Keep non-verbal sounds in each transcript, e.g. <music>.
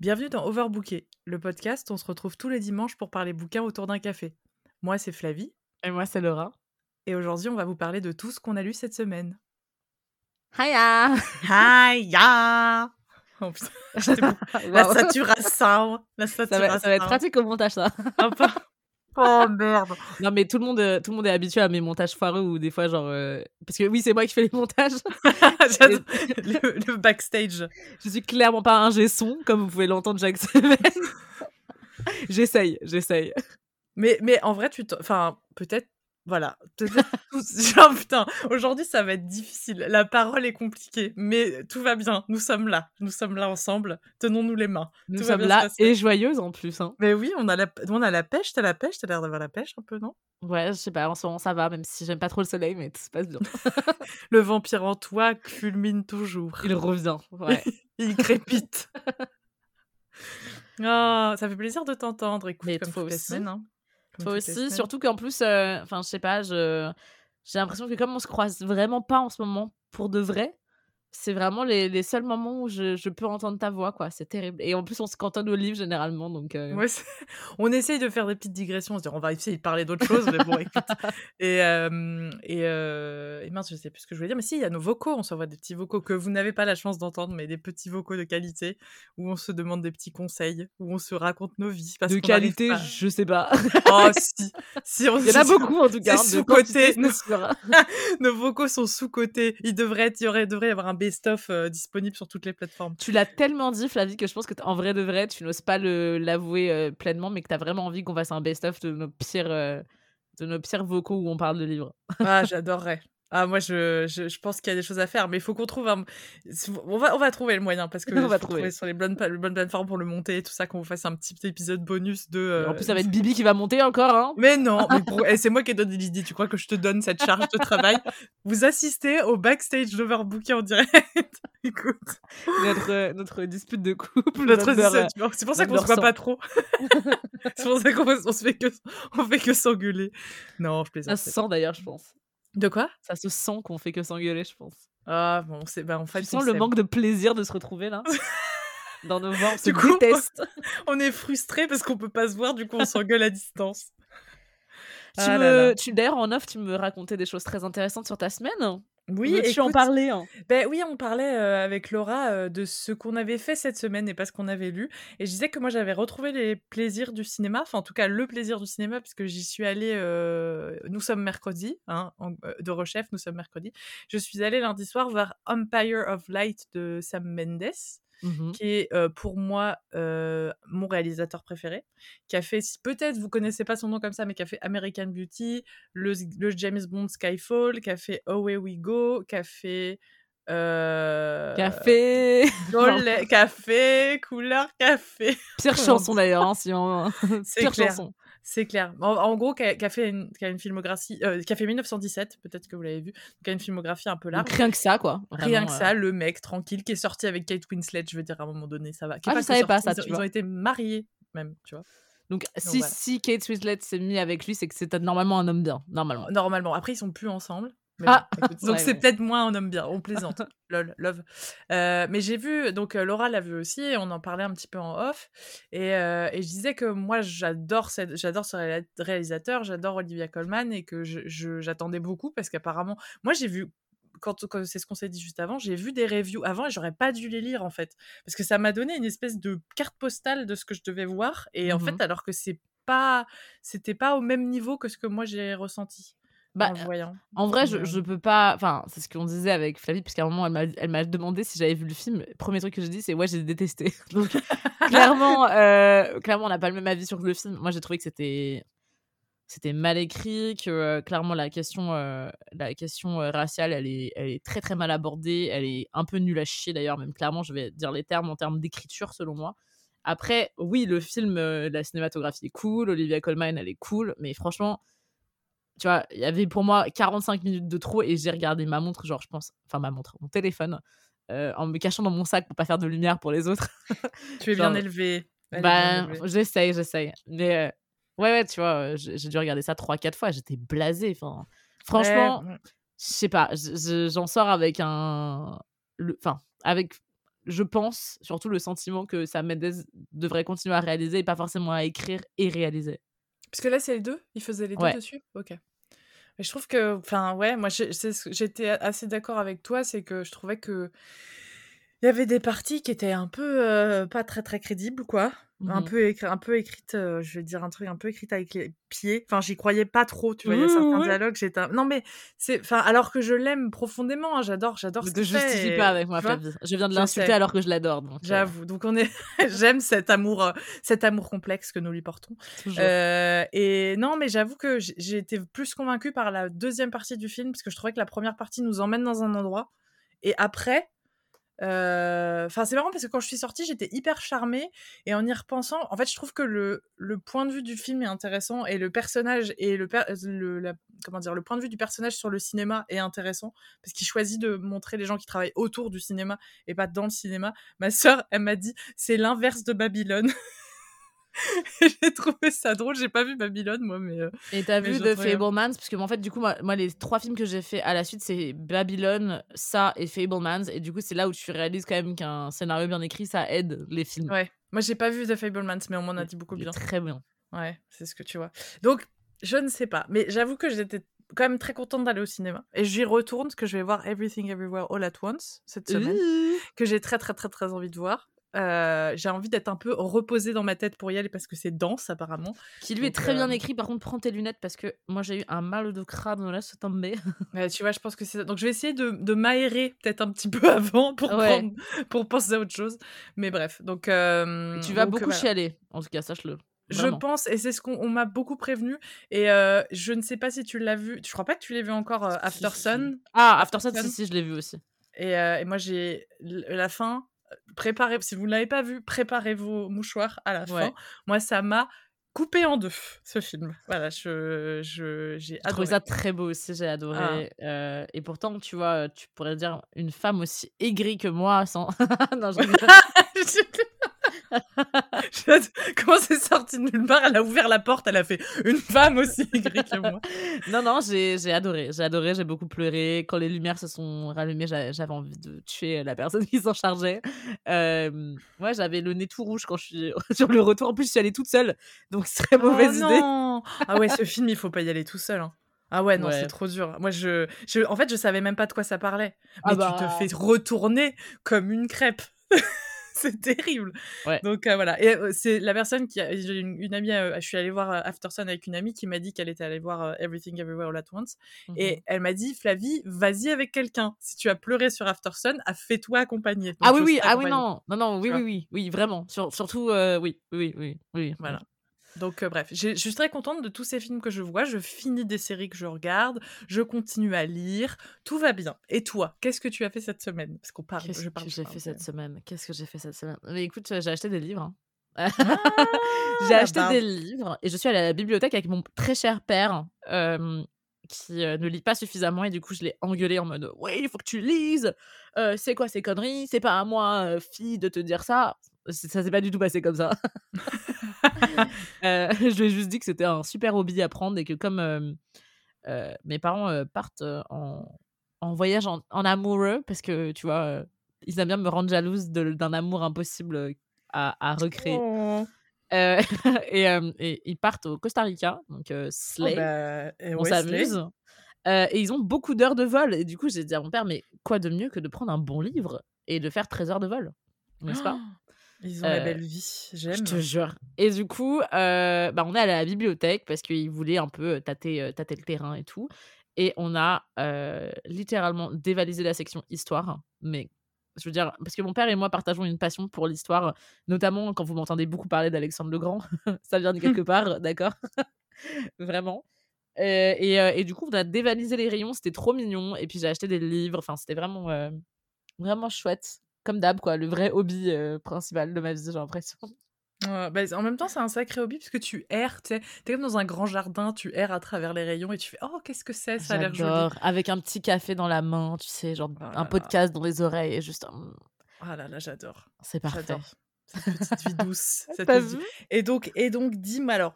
Bienvenue dans Overbooké, le podcast où on se retrouve tous les dimanches pour parler bouquins autour d'un café. Moi, c'est Flavie. Et moi, c'est Laura. Et aujourd'hui, on va vous parler de tout ce qu'on a lu cette semaine. Hiya Hiya <laughs> oh, putain, <laughs> La saturation La saturation. Ça va, ça va être pratique au montage, ça. Oh merde. Non mais tout le monde, euh, tout le monde est habitué à mes montages foireux ou des fois genre euh, parce que oui c'est moi qui fais les montages. <laughs> le, backstage. Je suis clairement pas un son comme vous pouvez l'entendre chaque semaine. <laughs> j'essaye, j'essaye. Mais mais en vrai tu, enfin peut-être voilà. <laughs> Genre, putain, aujourd'hui, ça va être difficile. La parole est compliquée, mais tout va bien. Nous sommes là. Nous sommes là ensemble. Tenons-nous les mains. Nous sommes là et joyeuses en plus. Hein. Mais oui, on a la, on a la pêche. T'as la pêche? T'as l'air d'avoir la pêche un peu, non? Ouais, je sais pas. En ce moment, ça va, même si j'aime pas trop le soleil, mais tout se passe bien. <laughs> le vampire en toi fulmine toujours. Il revient. Ouais. <laughs> Il crépite. oh, ça fait plaisir de t'entendre. Écoute, mais comme toutes les semaines. Hein. Toi aussi, surtout qu'en plus, euh, enfin, je sais pas, j'ai l'impression que comme on se croise vraiment pas en ce moment pour de vrai, c'est vraiment les, les, seuls moments où je, je, peux entendre ta voix, quoi. C'est terrible. Et en plus, on se cantonne au livre généralement, donc. Euh ouais, <laughs> on essaye de faire des petites digressions. On se dit, on va essayer de parler d'autres choses, mais bon, écoute. <laughs> Et, euh, et, euh, et, mince, je sais plus ce que je voulais dire, mais si, il y a nos vocaux. On s'envoie des petits vocaux que vous n'avez pas la chance d'entendre, mais des petits vocaux de qualité où on se demande des petits conseils, où on se raconte nos vies. Parce de qualité, je sais pas. <laughs> oh, si. si on... Il y en a beaucoup en tout cas. Hein, sous-côté. Nos... nos vocaux sont sous-côté. Il devrait, il y aurait, devrait y avoir un best-of euh, disponible sur toutes les plateformes. Tu l'as tellement dit, Flavie, que je pense que en vrai de vrai, tu n'oses pas l'avouer euh, pleinement, mais que tu as vraiment envie qu'on fasse un best-of de nos pires. Euh, de nos pires vocaux où on parle de livres. Ah, <laughs> j'adorerais. Ah, moi, je, je, je pense qu'il y a des choses à faire, mais il faut qu'on trouve un. On va, on va trouver le moyen parce que <laughs> on va trouver. sur les bonnes, les bonnes plateformes pour le monter et tout ça, qu'on vous fasse un petit épisode bonus de. En plus, ça va être Bibi qui va monter encore, hein. Mais non, <laughs> mais eh, c'est moi qui donne des idées. Tu crois que je te donne cette charge de travail? Vous assistez au backstage d'Overbooking en direct. <laughs> Écoute. Notre, notre dispute de couple. Notre C'est pour ça qu'on se voit pas trop. c'est pour ça qu'on se fait que, on fait que s'engueuler. Non, je plaisante. Ça se sent d'ailleurs, je pense. De quoi? Ça se sent qu'on fait que s'engueuler, je pense. Ah bon, c'est bah en fait. Tu sens le manque de plaisir de se retrouver là? <laughs> Dans nos voix. On se coup, déteste. <laughs> on est frustré parce qu'on peut pas se voir, du coup on <laughs> s'engueule à distance. Tu ah me, tu d'ailleurs en off, tu me racontais des choses très intéressantes sur ta semaine. Oui, et tu en parlais. Hein ben oui, on parlait euh, avec Laura euh, de ce qu'on avait fait cette semaine et pas ce qu'on avait lu. Et je disais que moi j'avais retrouvé les plaisirs du cinéma, enfin en tout cas le plaisir du cinéma, puisque j'y suis allée. Euh, nous sommes mercredi, hein, de Rechef, nous sommes mercredi. Je suis allée lundi soir vers Empire of Light de Sam Mendes. Mmh qui est pour moi mon réalisateur préféré, qui a fait, peut-être vous connaissez pas son nom comme ça, mais qui a fait American Beauty, le, James Bond Skyfall, qui a fait Away We Go, qui a fait Café Café <laughs> Couleur café. Pire <laughs> chanson d'ailleurs hein, si on... Pire chanson c'est clair. En, gros, qui a, fait une, une filmographie, euh, qui a fait 1917, peut-être que vous l'avez vu, qui a une filmographie un peu large. rien que ça, quoi. rien que ça, le mec tranquille qui est sorti avec Kate Winslet, je veux dire, à un moment donné, ça va. ah, je savais pas ça, ils, ont été mariés, même, tu vois. Donc, si, si Kate Winslet s'est mis avec lui, c'est que c'est normalement un homme bien, normalement. Normalement. Après, ils sont plus ensemble. Ah. donc c'est peut-être moins un homme bien, on plaisante. <laughs> Lol, love. Euh, mais j'ai vu, donc euh, Laura l'a vu aussi, et on en parlait un petit peu en off. Et, euh, et je disais que moi j'adore j'adore ce réalisateur, j'adore Olivia Colman, et que j'attendais beaucoup parce qu'apparemment, moi j'ai vu quand, quand c'est ce qu'on s'est dit juste avant, j'ai vu des reviews avant et j'aurais pas dû les lire en fait. Parce que ça m'a donné une espèce de carte postale de ce que je devais voir. Et en mmh fait, alors que c'est pas, c'était pas au même niveau que ce que moi j'ai ressenti. Bah, en, voyant. en vrai, je, je peux pas. Enfin, c'est ce qu'on disait avec Flavie, puisqu'à un moment, elle m'a demandé si j'avais vu le film. Le premier truc que j'ai dit, c'est ouais, j'ai détesté. <laughs> Donc, clairement, <laughs> euh, clairement, on n'a pas le même avis sur le film. Moi, j'ai trouvé que c'était c'était mal écrit, que euh, clairement la question, euh, la question raciale, elle est, elle est très très mal abordée, elle est un peu nulle à chier d'ailleurs, même clairement, je vais dire les termes en termes d'écriture selon moi. Après, oui, le film, la cinématographie est cool, Olivia Colman, elle est cool, mais franchement, tu vois, il y avait pour moi 45 minutes de trop et j'ai regardé ma montre, genre, je pense, enfin, ma montre, mon téléphone, euh, en me cachant dans mon sac pour pas faire de lumière pour les autres. tu es <laughs> bien élevé. Bah, j'essaye, j'essaye. Mais euh, ouais, ouais, tu vois, j'ai dû regarder ça 3-4 fois, j'étais blasée. Enfin, franchement, je sais pas, j'en sors avec un. Enfin, avec je pense, surtout le sentiment que Sam Mendes devrait continuer à réaliser et pas forcément à écrire et réaliser. Parce que là, c'est les deux? Il faisait les deux dessus? Ok. Mais je trouve que, enfin, ouais, moi, j'étais assez d'accord avec toi, c'est que je trouvais que il y avait des parties qui étaient un peu euh, pas très très crédibles, quoi. Un, mmh peu écrit, un peu écrite, euh, je vais dire un truc un peu écrite avec les pieds. Enfin, j'y croyais pas trop, tu vois. Il y a certains dialogues, j'étais. Non, mais c'est. Enfin, alors que je l'aime profondément, hein, j'adore, j'adore ce Ne justifie pas avec moi, Flavie. Je viens de l'insulter alors que je l'adore. J'avoue. Donc, on est. <laughs> j'aime cet amour, cet amour complexe que nous lui portons. et non, mais j'avoue que j'ai été plus convaincue par la deuxième partie du film, parce que je trouvais que la première partie nous emmène dans un endroit. Et après, Enfin, c'est marrant parce que quand je suis sortie, j'étais hyper charmée. Et en y repensant, en fait, je trouve que le, le point de vue du film est intéressant et le personnage et le, le comment dire, le point de vue du personnage sur le cinéma est intéressant parce qu'il choisit de montrer les gens qui travaillent autour du cinéma et pas dans le cinéma. Ma sœur, elle m'a dit, c'est l'inverse de Babylone. <laughs> <laughs> j'ai trouvé ça drôle. J'ai pas vu Babylone, moi, mais. Euh, et t'as vu The Fablemans Parce que, en fait, du coup, moi, les trois films que j'ai fait à la suite, c'est Babylone, ça et Fablemans. Et du coup, c'est là où tu réalises quand même qu'un scénario bien écrit, ça aide les films. Ouais. Moi, j'ai pas vu The Fablemans, mais on m'en a dit beaucoup bien. Très bien. Ouais, c'est ce que tu vois. Donc, je ne sais pas. Mais j'avoue que j'étais quand même très contente d'aller au cinéma. Et j'y retourne parce que je vais voir Everything Everywhere All at Once cette semaine. Que j'ai très, très, très, très envie de voir j'ai envie d'être un peu reposée dans ma tête pour y aller parce que c'est dense apparemment. Qui lui est très bien écrit. Par contre, prends tes lunettes parce que moi j'ai eu un mal de crâne là, se tomber. tu vois, je pense que c'est ça. Donc je vais essayer de, de m'aérer peut-être un petit peu <laughs> avant pour, pour penser à autre chose. Mais bref, donc. tu vas beaucoup chialer, en tout cas, sache-le. Je pense, et c'est ce qu'on m'a beaucoup prévenu. Et je ne sais pas si tu l'as vu. Je crois pas que tu l'as vu encore, After Sun? Ah, After Sun, si, si, je l'ai vu aussi. Et, et moi, j'ai la fin préparez, si vous ne l'avez pas vu, préparez vos mouchoirs à la fin. Moi, ça m'a coupé en deux, ce film. Voilà, je, je, j'ai adoré. trouvé ça très beau aussi, j'ai adoré. Ah. Euh, et pourtant, tu vois, tu pourrais dire une femme aussi aigrie que moi, sans... <laughs> non, je <laughs> <laughs> Comment c'est sorti de nulle part? Elle a ouvert la porte, elle a fait une femme aussi <laughs> aigrie que moi. non, non, j'ai adoré. J'ai adoré, j'ai beaucoup pleuré. Quand les lumières se sont rallumées, j'avais envie de tuer la personne qui s'en chargeait. Euh, ouais, j'avais le nez tout rouge quand je suis <laughs> sur le retour. En plus, je suis allée toute seule. Donc, c'est très mauvaise oh, idée. Non ah ouais, ce film, il faut pas y aller tout seul. Hein. Ah ouais, non, c'est trop dur. Moi, je, je, en fait, je savais même pas de quoi ça parlait. Ah Mais tu te bah. fais retourner comme une crêpe. <laughs> c'est terrible. Donc euh, voilà. Et euh, c'est la personne qui a une, amie. Euh, je suis allée voir Aftersun avec une amie qui m'a dit qu'elle était allée voir Everything Everywhere All at Once. Et mmh elle m'a dit, Flavie, vas-y avec quelqu'un. Si tu as pleuré sur Aftersun, fais-toi accompagner. ah oui, oui, ah oui, non, non, non, oui, oui, oui, oui, vraiment. surtout, oui, oui, oui, oui. Voilà. Donc, bref, je suis très contente de tous ces films que je vois. Je finis des séries que je regarde. Je continue à lire. Tout va bien. Et toi, qu'est-ce que tu as fait cette semaine? Parce qu'on parle. Qu'est-ce que j'ai fait cette semaine? Qu'est-ce que j'ai fait cette semaine? Mais écoute, j'ai acheté des livres. Hein. <laughs> j'ai acheté des livres et je suis allée à la bibliothèque avec mon très cher père qui ne lit pas suffisamment et du coup je l'ai engueulé en mode oui il faut que tu lises c'est quoi ces conneries? C'est pas à moi fille de te dire ça ça s'est pas du tout passé comme ça <laughs> Euh, je lui ai juste dit que c'était un super hobby à prendre et que comme euh, euh, mes parents partent en, en voyage en, amoureux, parce que tu vois, ils aiment bien me rendre jalouse d'un amour impossible à, à recréer. Oh. <laughs> et, et, ils partent au Costa Rica, donc oh, Slay. Bah, on s'amuse. et ils ont beaucoup d'heures de vol. Et du coup, j'ai dit à mon père, mais quoi de mieux que de prendre un bon livre et de faire 13 heures de vol N'est-ce pas? Ils ont la belle vie, j'aime. Je te jure. Et du coup, euh, bah, on est allé à la bibliothèque parce qu'ils voulaient un peu tâter, tâter le terrain et tout. Et on a littéralement dévalisé la section histoire. Mais je veux dire, parce que mon père et moi partageons une passion pour l'histoire, notamment quand vous m'entendez beaucoup parler d'Alexandre le Grand. <laughs> ça vient de quelque <laughs> part, d'accord? <laughs> Vraiment. Et, et, du coup, on a dévalisé les rayons, c'était trop mignon. Et puis j'ai acheté des livres, enfin, c'était vraiment, vraiment chouette comme d'hab, quoi, le vrai hobby euh, principal de ma vie, j'ai l'impression. bah, en même temps, c'est un sacré hobby parce que tu erres, tu es comme dans un grand jardin, tu erres à travers les rayons et tu fais Oh, qu'est-ce que c'est? Ça a l'air joli. Avec un petit café dans la main, tu sais, genre oh un podcast dans les oreilles et juste. Ah là là, j'adore. C'est parfait. J'adore. Cette petite vie douce. <laughs> cette Et donc, et donc dis-moi alors,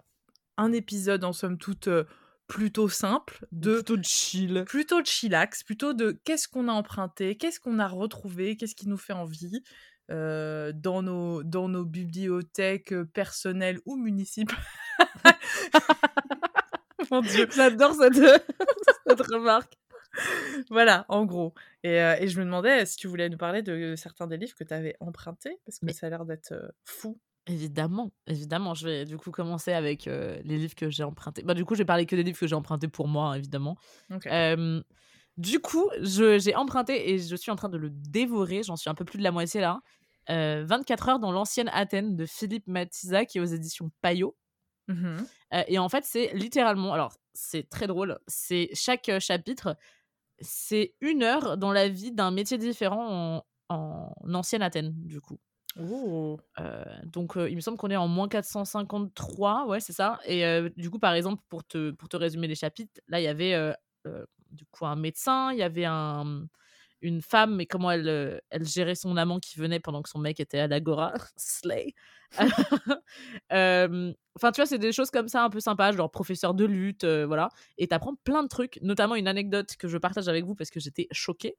un épisode en somme toute. Euh, plutôt simple, de plutôt de chill, plutôt de chillax, plutôt de qu'est-ce qu'on a emprunté, qu'est-ce qu'on a retrouvé, qu'est-ce qui nous fait envie. dans, nos, dans nos bibliothèques personnelles ou municipales. <laughs> Mon Dieu, j'adore cette, <laughs> cette remarque. voilà, en gros. Et, et, je me demandais si tu voulais nous parler de certains des livres que tu avais empruntés, parce que ça a l'air d'être fou. Évidemment, évidemment. Je vais du coup commencer avec les livres que j'ai empruntés. Bah, du coup, je vais parler que des livres que j'ai empruntés pour moi, hein, évidemment. du coup, j'ai emprunté et je suis en train de le dévorer. J'en suis un peu plus de la moitié là. 24 heures dans l'ancienne Athènes de Philippe Matissa qui est aux éditions Payot. Mmh et en fait, c'est littéralement. Alors, c'est très drôle. C'est chaque chapitre, c'est une heure dans la vie d'un métier différent en, en ancienne Athènes, du coup. Oh. donc, il me semble qu'on est en moins 453, ouais, c'est ça. Et du coup, par exemple, pour te, pour te résumer les chapitres, là, il y avait du coup un médecin, il y avait un, une femme, mais comment elle, elle gérait son amant qui venait pendant que son mec était à l'agora. <laughs> Slay. <laughs> Enfin, tu vois, c'est des choses comme ça un peu sympas, genre professeur de lutte, voilà. Et t'apprends plein de trucs, notamment une anecdote que je partage avec vous parce que j'étais choquée.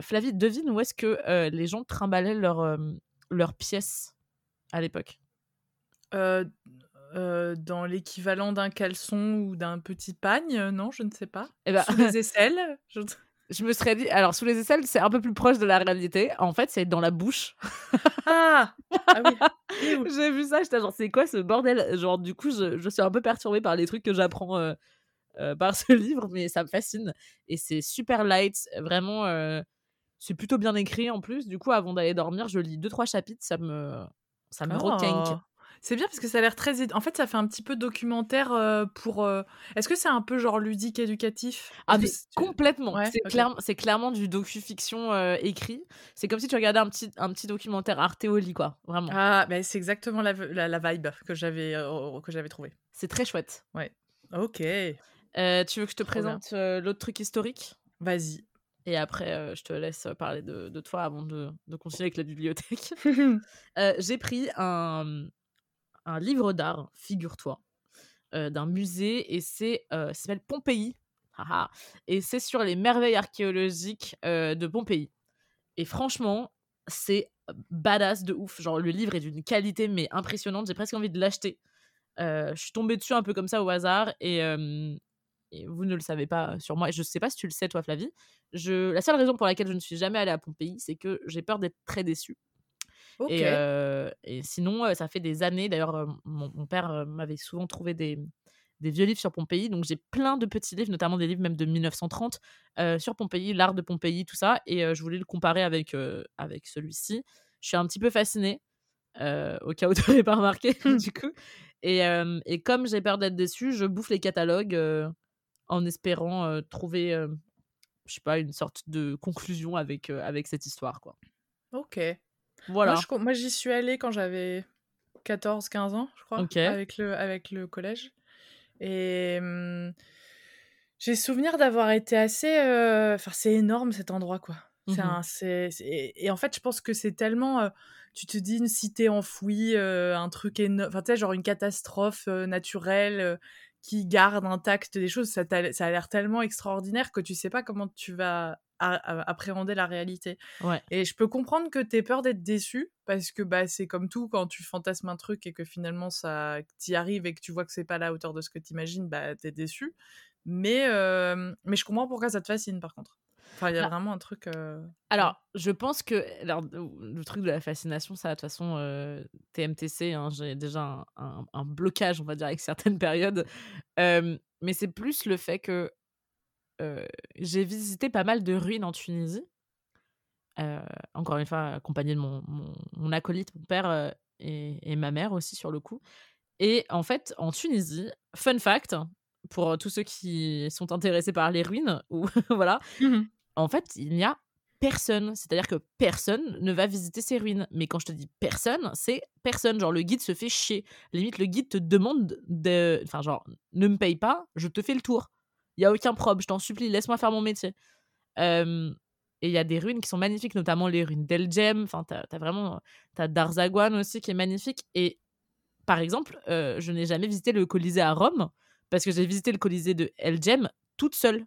Flavie, devine où est-ce que les gens trimballaient leur leurs pièces à l'époque euh, euh, Dans l'équivalent d'un caleçon ou d'un petit pagne, non, je ne sais pas. Eh ben... Sous les aisselles je... <laughs> me serais dit, alors sous les aisselles, c'est un peu plus proche de la réalité. En fait, c'est dans la bouche. <laughs> ah, ah oui. <laughs> J'ai vu ça, j'étais genre, c'est quoi ce bordel? Genre, du coup, je, je, suis un peu perturbée par les trucs que j'apprends euh, par ce livre, mais ça me fascine. Et c'est super light, vraiment c'est plutôt bien écrit en plus. Du coup, avant d'aller dormir, je lis deux trois chapitres, ça me ça me oh. C'est bien parce que ça a l'air très. En fait, ça fait un petit peu documentaire euh, pour. Euh, est-ce que c'est un peu genre ludique éducatif? Ah, mais complètement. c'est clairement du docu-fiction euh, écrit. C'est comme si tu regardais un petit, un petit documentaire Arteoli, quoi. Vraiment. Ah, bah, c'est exactement la, la, vibe que j'avais que j'avais trouvé. C'est très chouette. Ouais. Ok. tu veux que je te présente l'autre truc historique? Vas-y. Et après, je te laisse parler de, de toi avant de, de, continuer avec la bibliothèque. <laughs> <laughs> j'ai pris un, un livre d'art, figure-toi, d'un musée, et c'est, ça s'appelle Pompéi. et c'est sur les merveilles archéologiques de Pompéi. Et franchement, c'est badass de ouf. Genre, le livre est d'une qualité, mais impressionnante. J'ai presque envie de l'acheter. je suis tombée dessus un peu comme ça au hasard, et, vous ne le savez pas sur moi, et je ne sais pas si tu le sais toi Flavie, je... la seule raison pour laquelle je ne suis jamais allée à Pompéi, c'est que j'ai peur d'être très déçue. Et, et, sinon, ça fait des années, d'ailleurs, mon, père m'avait souvent trouvé des, des, vieux livres sur Pompéi, donc j'ai plein de petits livres, notamment des livres même de 1930 sur Pompéi, l'art de Pompéi, tout ça, et je voulais le comparer avec, avec celui-ci. Je suis un petit peu fascinée, au cas où <laughs> tu n'avais pas remarqué, <laughs> du coup. Et, et comme j'ai peur d'être déçue, je bouffe les catalogues en espérant trouver, je sais pas, une sorte de conclusion avec, avec cette histoire, quoi. Ok. Voilà. Moi, j'y suis allée quand j'avais 14-15 ans, je crois, avec, le, avec le collège. Et j'ai souvenir d'avoir été assez. Enfin, c'est énorme cet endroit, quoi. Mmh et en fait, je pense que c'est tellement. tu te dis une cité enfouie, un truc énorme. Enfin, tu sais, genre une catastrophe naturelle qui garde intact des choses, ça, a, ça a l'air tellement extraordinaire que tu sais pas comment tu vas appréhender la réalité. Ouais. Et je peux comprendre que tu peur d'être déçu, parce que bah, c'est comme tout, quand tu fantasmes un truc et que finalement ça t'y arrive et que tu vois que c'est pas à la hauteur de ce que tu imagines, bah, tu es déçu. Mais, mais je comprends pourquoi ça te fascine par contre. Enfin, il y a bah vraiment un truc. Alors, je pense que alors, le truc de la fascination, ça, de toute façon, TMTC, hein, j'ai déjà un, un, blocage, on va dire, avec <laughs> certaines périodes. mais c'est plus le fait que j'ai visité pas mal de ruines en Tunisie. encore une fois, accompagné de mon, mon, acolyte, mon père et, et, ma mère aussi, sur le coup. Et en fait, en Tunisie, fun fact, pour tous ceux qui sont intéressés par les ruines, ou <laughs> voilà, mmh en fait, il n'y a personne. C'est-à-dire que personne ne va visiter ces ruines. Mais quand je te dis personne, c'est personne. Genre, le guide se fait chier. Limite, le guide te demande de. Enfin, genre, ne me paye pas, je te fais le tour. Il y a aucun problème, je t'en supplie, laisse-moi faire mon métier. et il y a des ruines qui sont magnifiques, notamment les ruines d'El Jem. Enfin, t'as as vraiment. T'as Darzagwan aussi qui est magnifique. Et par exemple, je n'ai jamais visité le Colisée à Rome parce que j'ai visité le Colisée de El Jem toute seule.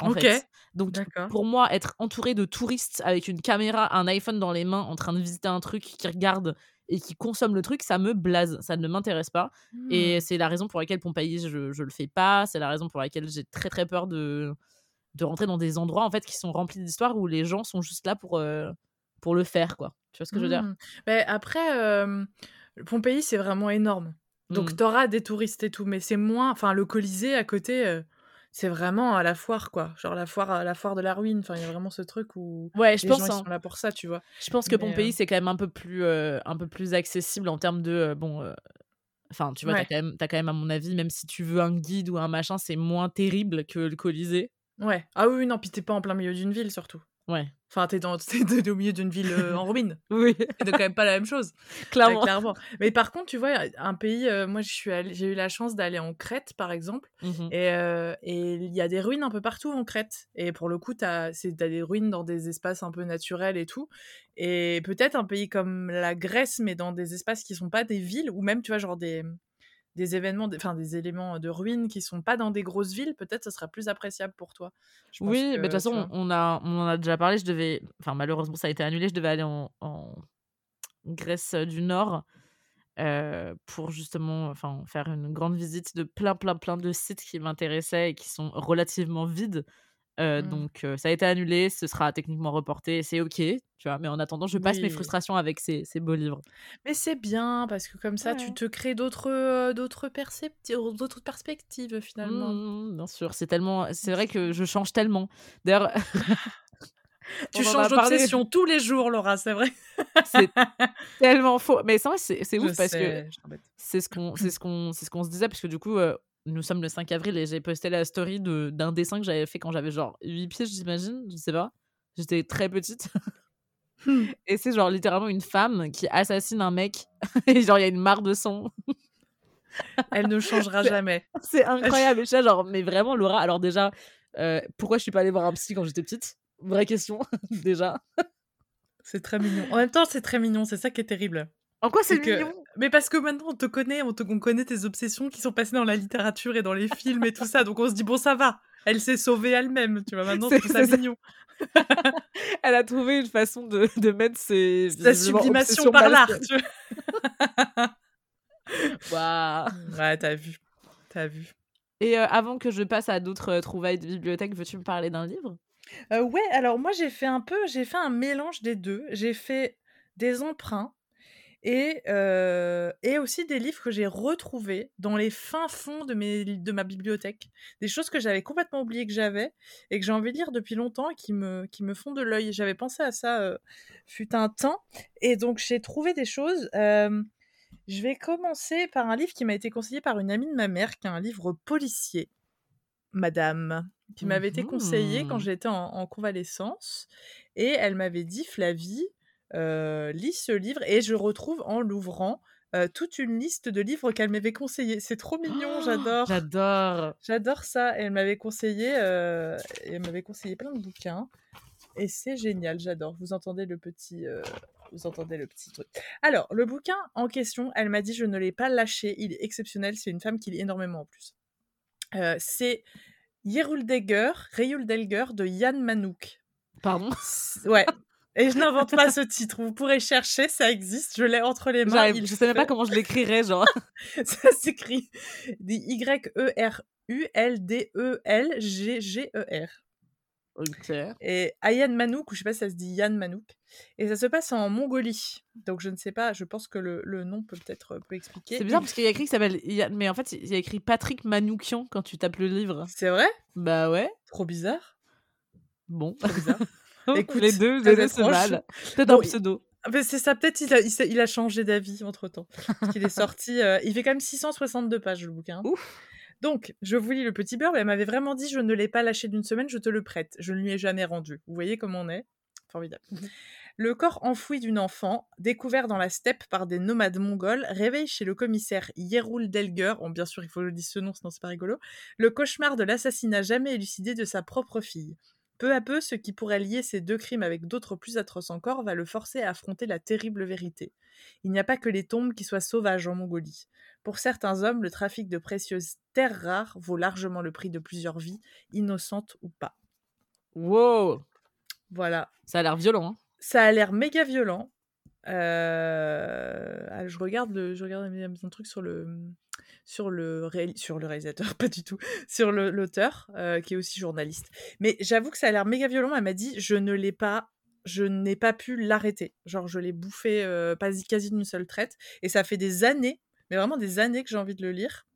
En fait. Donc pour moi, être entouré de touristes avec une caméra, un iPhone dans les mains, en train de visiter un truc, qui regardent et qui consomment le truc, ça me blase, ça ne m'intéresse pas. Et mmh. c'est la raison pour laquelle Pompéi, je, je le fais pas. C'est la raison pour laquelle j'ai très très peur de, de rentrer dans des endroits en fait qui sont remplis d'histoires où les gens sont juste là pour, euh, pour le faire, quoi. Tu vois ce que je veux dire? Mmh. Après, euh, Pompéi, c'est vraiment énorme. Donc, mmh. t'auras des touristes et tout, mais c'est moins. Enfin, le Colisée à côté, euh, c'est vraiment à la foire, quoi. Genre la foire, la foire de la ruine. Enfin, il y a vraiment ce truc où ouais, je les pense, gens sont là pour ça, tu vois. Je pense que Pompéi, c'est quand même un peu plus, un peu plus accessible en termes de bon. Enfin, tu vois, t'as quand, même, as quand même, à mon avis, même si tu veux un guide ou un machin, c'est moins terrible que le Colisée. Ouais. Ah oui, non, puis t'es pas en plein milieu d'une ville, surtout. Ouais. Enfin, t'es, dans, <laughs> t'es au milieu d'une ville euh, en ruine. <laughs> oui. C'est quand même pas la même chose. <laughs> Clairement. clairement. Mais par contre, tu vois, un pays, euh, moi, je suis j'ai eu la chance d'aller en Crète, par exemple. Mmh et, euh, et il y a des ruines un peu partout en Crète. Et pour le coup, t'as, c'est, t'as des ruines dans des espaces un peu naturels et tout. Et peut-être un pays comme la Grèce, mais dans des espaces qui sont pas des villes, ou même, tu vois, genre des des événements, enfin des éléments de ruines qui sont pas dans des grosses villes, peut-être ce sera plus appréciable pour toi. oui, mais de toute façon, on, a, on en a déjà parlé. Je devais, enfin malheureusement ça a été annulé. Je devais aller en, Grèce du Nord euh, pour justement, enfin faire une grande visite de plein, plein, plein de sites qui m'intéressaient et qui sont relativement vides. Mmh. Donc ça a été annulé, ce sera techniquement reporté, c'est ok, tu vois. Mais en attendant, je passe mes frustrations avec ces, ces, beaux livres. Mais c'est bien parce que comme ça, tu te crées d'autres d'autres d'autres perspectives finalement. Mmh, bien sûr, c'est tellement, c'est vrai que <laughs> je change tellement. D'ailleurs. <laughs> tu changes d'obsession tous les jours, Laura, c'est vrai. c'est <laughs> tellement faux. Mais c'est c'est ouf parce que c'est ce qu'on ce qu'on c'est ce qu'on se disait parce que du coup nous sommes le 5 avril et j'ai posté la story d'un dessin que j'avais fait quand j'avais genre 8 pieds, j'imagine, je sais pas. J'étais très petite. Hmm. <laughs> et c'est genre littéralement une femme qui assassine un mec <laughs> et genre il y a une mare de sang. Elle ne changera <laughs> jamais. C'est incroyable. Et genre, mais vraiment, Laura, alors déjà, euh, pourquoi je suis pas allée voir un psy quand j'étais petite? Vraie question, déjà. C'est très mignon. En même temps, c'est très mignon, c'est ça qui est terrible. En quoi c'est mignon? Mais parce que maintenant on te connaît, on, te... connaît tes obsessions qui sont passées dans la littérature et dans les films et tout ça, donc on se dit bon ça va, elle s'est sauvée elle-même, tu vois. Maintenant c'est ça, mignon. <laughs> elle a trouvé une façon de, de mettre ses sa sublimation par l'art. Tu vois. <laughs> Ouais, t'as vu, t'as vu. Et euh, avant que je passe à d'autres euh, trouvailles de bibliothèque, veux-tu me parler d'un livre? Euh, Ouais, alors moi j'ai fait un peu, j'ai fait un mélange des deux. J'ai fait des emprunts et, et aussi des livres que j'ai retrouvés dans les fins fonds de, mes, de ma bibliothèque. Des choses que j'avais complètement oublié que j'avais et que j'ai envie de lire depuis longtemps et qui me, qui me font de l'œil. J'avais pensé à ça fut un temps. Et donc j'ai trouvé des choses. je vais commencer par un livre qui m'a été conseillé par une amie de ma mère, qui est un livre policier, Madame, qui m'avait été conseillé quand mmh j'étais en, en convalescence. Et elle m'avait dit, Flavie, euh, lis ce livre et je retrouve en l'ouvrant toute une liste de livres qu'elle m'avait conseillé. C'est trop mignon, oh, j'adore. J'adore. J'adore ça. elle m'avait conseillé, elle m'avait conseillé plein de bouquins. Et c'est génial, j'adore. Vous entendez le petit, vous entendez le petit truc. Alors, le bouquin en question, elle m'a dit, je ne l'ai pas lâché. Il est exceptionnel. C'est une femme qui lit énormément en plus. c'est Yeruldegger, Reyuldelger de Yann Manouk. Pardon? Ouais, et je n'invente pas ce titre. Vous pourrez chercher, ça existe. Je l'ai entre les mains. Je sais même pas comment je l'écrirais, genre. <laughs> ça s'écrit Y-E-R-U-L-D-E-L-G-G-E-R. Ok. Et Ayan Manouk, ou je sais pas si ça se dit Yann Manouk. Et ça se passe en Mongolie. Donc je ne sais pas, je pense que le, le nom peut peut-être euh, peut expliquer. C'est bizarre parce qu'il y a écrit qu'il s'appelle. Mais en fait, il y a écrit Patrick Manoukian quand tu tapes le livre. C'est vrai? Bah ouais. Trop bizarre. Bon. Trop bizarre. <laughs> <laughs> Écoute, les deux, vous avez mal. Peut-être un pseudo. C'est ça, peut-être il a, il, a, changé d'avis entre temps. Parce qu'il est <laughs> sorti. Euh, il fait quand même 662 pages le bouquin. Ouf. Donc, je vous lis le petit beurre. Elle m'avait vraiment dit Je ne l'ai pas lâché d'une semaine, je te le prête. Je ne lui ai jamais rendu. Vous voyez comment on est? Formidable. Mhm. Le corps enfoui d'une enfant, découvert dans la steppe par des nomades mongols, réveille chez le commissaire Yerul Delger, bon, bien sûr il faut que je dise ce nom sinon c'est pas rigolo, le cauchemar de l'assassinat jamais élucidé de sa propre fille. Peu à peu, ce qui pourrait lier ces deux crimes avec d'autres plus atroces encore va le forcer à affronter la terrible vérité. Il n'y a pas que les tombes qui soient sauvages en Mongolie. Pour certains hommes, le trafic de précieuses terres rares vaut largement le prix de plusieurs vies, innocentes ou pas. Wow. Voilà. Ça a l'air violent. Hein. Ça a l'air méga violent. Euh, ah, je regarde le, je regarde un truc sur le, sur le, sur le réalisateur, <laughs> pas du tout, sur l'auteur, euh, qui est aussi journaliste. Mais j'avoue que ça a l'air méga violent. Elle m'a dit, je ne l'ai pas, je n'ai pas pu l'arrêter. Genre, je l'ai bouffé euh, pas, quasi d'une seule traite. Et ça fait des années, mais vraiment des années que j'ai envie de le lire.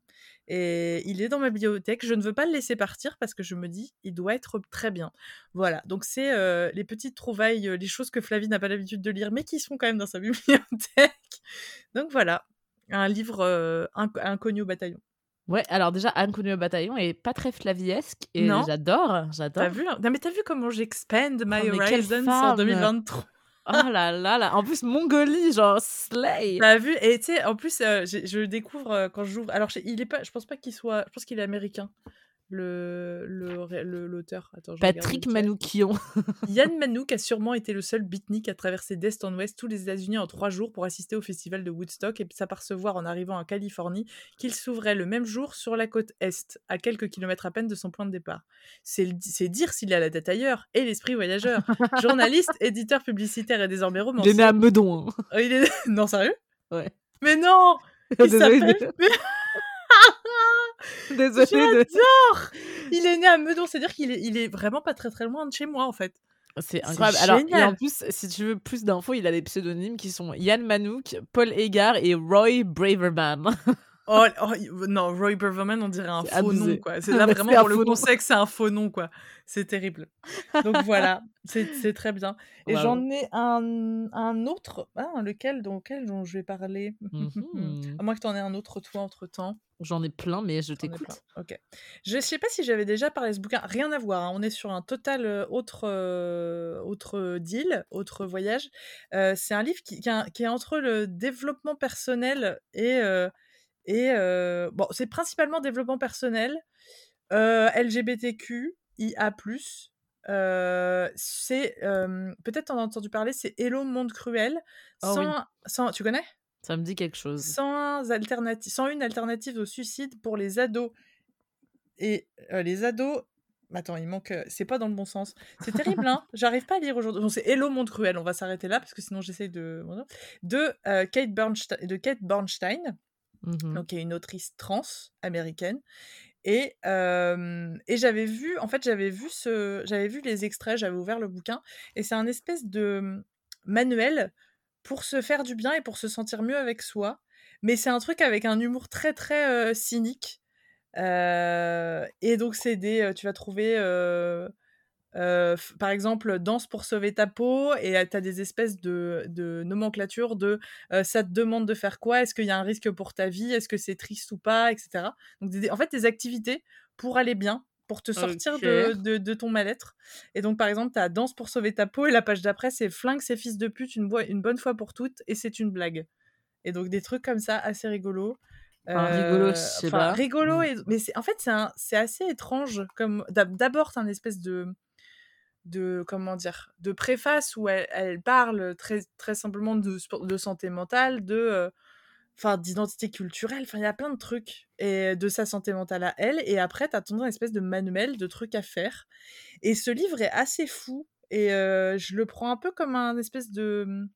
Et il est dans ma bibliothèque. Je ne veux pas le laisser partir parce que je me dis, il doit être très bien. Voilà. Donc, c'est euh, les petites trouvailles, les choses que Flavie n'a pas l'habitude de lire, mais qui sont quand même dans sa <laughs> bibliothèque. Donc, voilà. Un livre euh, inconnu au bataillon. Ouais, alors déjà, Inconnu au bataillon est pas très flaviesque et j'adore, j'adore. T'as vu Non mais t'as vu comment j'expand my oh, horizons en 2023 Oh là là là. En plus, Mongolie, genre slay. T'as vu? Et tu sais, en plus, euh, je le découvre euh, quand j'ouvre. Alors, il est pas. Je pense pas qu'il soit. Je pense qu'il est américain le l'auteur. Patrick Manoukian. <laughs> Yann Manouk a sûrement été le seul beatnik à traverser d'est en ouest tous les États-Unis en trois jours pour assister au festival de Woodstock et s'apercevoir en arrivant en Californie qu'il s'ouvrait le même jour sur la côte est, à quelques kilomètres à peine de son point de départ. C'est dire s'il a la tête ailleurs et l'esprit voyageur. <laughs> Journaliste, éditeur publicitaire et désormais romancier. Il est né à Meudon. Hein. Oh, il est... Non, sérieux? Ouais. Mais non <laughs> Il s'appelle... <laughs> Désolée. J'adore Il est né à Meudon, c'est-à-dire qu'il est, il est vraiment pas très très loin de chez moi en fait. C'est incroyable. Alors, et en plus, si tu veux plus d'infos, il a des pseudonymes qui sont Yann Manouk, Paul Egar et Roy Braverman. <laughs> Oh, oh, non, Roy Braverman, on dirait un faux nom, quoi. C'est <laughs> là vraiment pour le coup, que c'est un faux nom, quoi. C'est terrible. Donc <laughs> voilà, c'est très bien. Et j'en ai un, un autre, ah, lequel, dont, lequel dont je vais parler? <laughs> Mhm. À moins que tu en aies un autre, toi, entre temps. J'en ai plein, mais je t'écoute. Ok. Je sais pas si j'avais déjà parlé de ce bouquin. Rien à voir. Hein. On est sur un total euh, autre, euh, autre deal, autre voyage. Euh, c'est un livre qui, qui, est entre le développement personnel et et bon, c'est principalement développement personnel, LGBTQ, IA+. c'est peut-être en as entendu parler, c'est Hello Monde Cruel. Oh sans, sans, tu connais? Ça me dit quelque chose. Sans, alternative, sans une alternative au suicide pour les ados. Et les ados Attends, il manque. C'est pas dans le bon sens. C'est terrible, hein <laughs> J'arrive pas à lire aujourd'hui. c'est Hello Monde Cruel. On va s'arrêter là parce que sinon j'essaye de. De, Kate Bernstein, de Kate Bernstein. Mmh qui est une autrice trans américaine. Et, et j'avais vu, en fait, j'avais vu ce, j'avais vu les extraits, j'avais ouvert le bouquin, et c'est un espèce de mmh, manuel pour se faire du bien et pour se sentir mieux avec soi. Mais c'est un truc avec un humour très très cynique. et donc c'est des, tu vas trouver par exemple, danse pour sauver ta peau, et tu as des espèces de, de nomenclature de ça te demande de faire quoi, est-ce qu'il y a un risque pour ta vie, est-ce que c'est triste ou pas, etc. Donc, en fait, des activités pour aller bien, pour te sortir de, de, ton mal-être. Et donc, par exemple, tu as danse pour sauver ta peau, et la page d'après, c'est flingue ces fils de pute une, une bonne fois pour toutes, et c'est une blague. Et donc, des trucs comme ça, assez rigolos. rigolo, je sais pas. Rigolo, mmh. mais en fait, c'est assez étrange. comme D'abord, c'est un espèce de de comment dire de préface où elle, parle très très simplement de, santé mentale de enfin d'identité culturelle enfin il y a plein de trucs et de sa santé mentale à elle et après tu as une espèce de manuel de trucs à faire et ce livre est assez fou et je le prends un peu comme un espèce de mmh,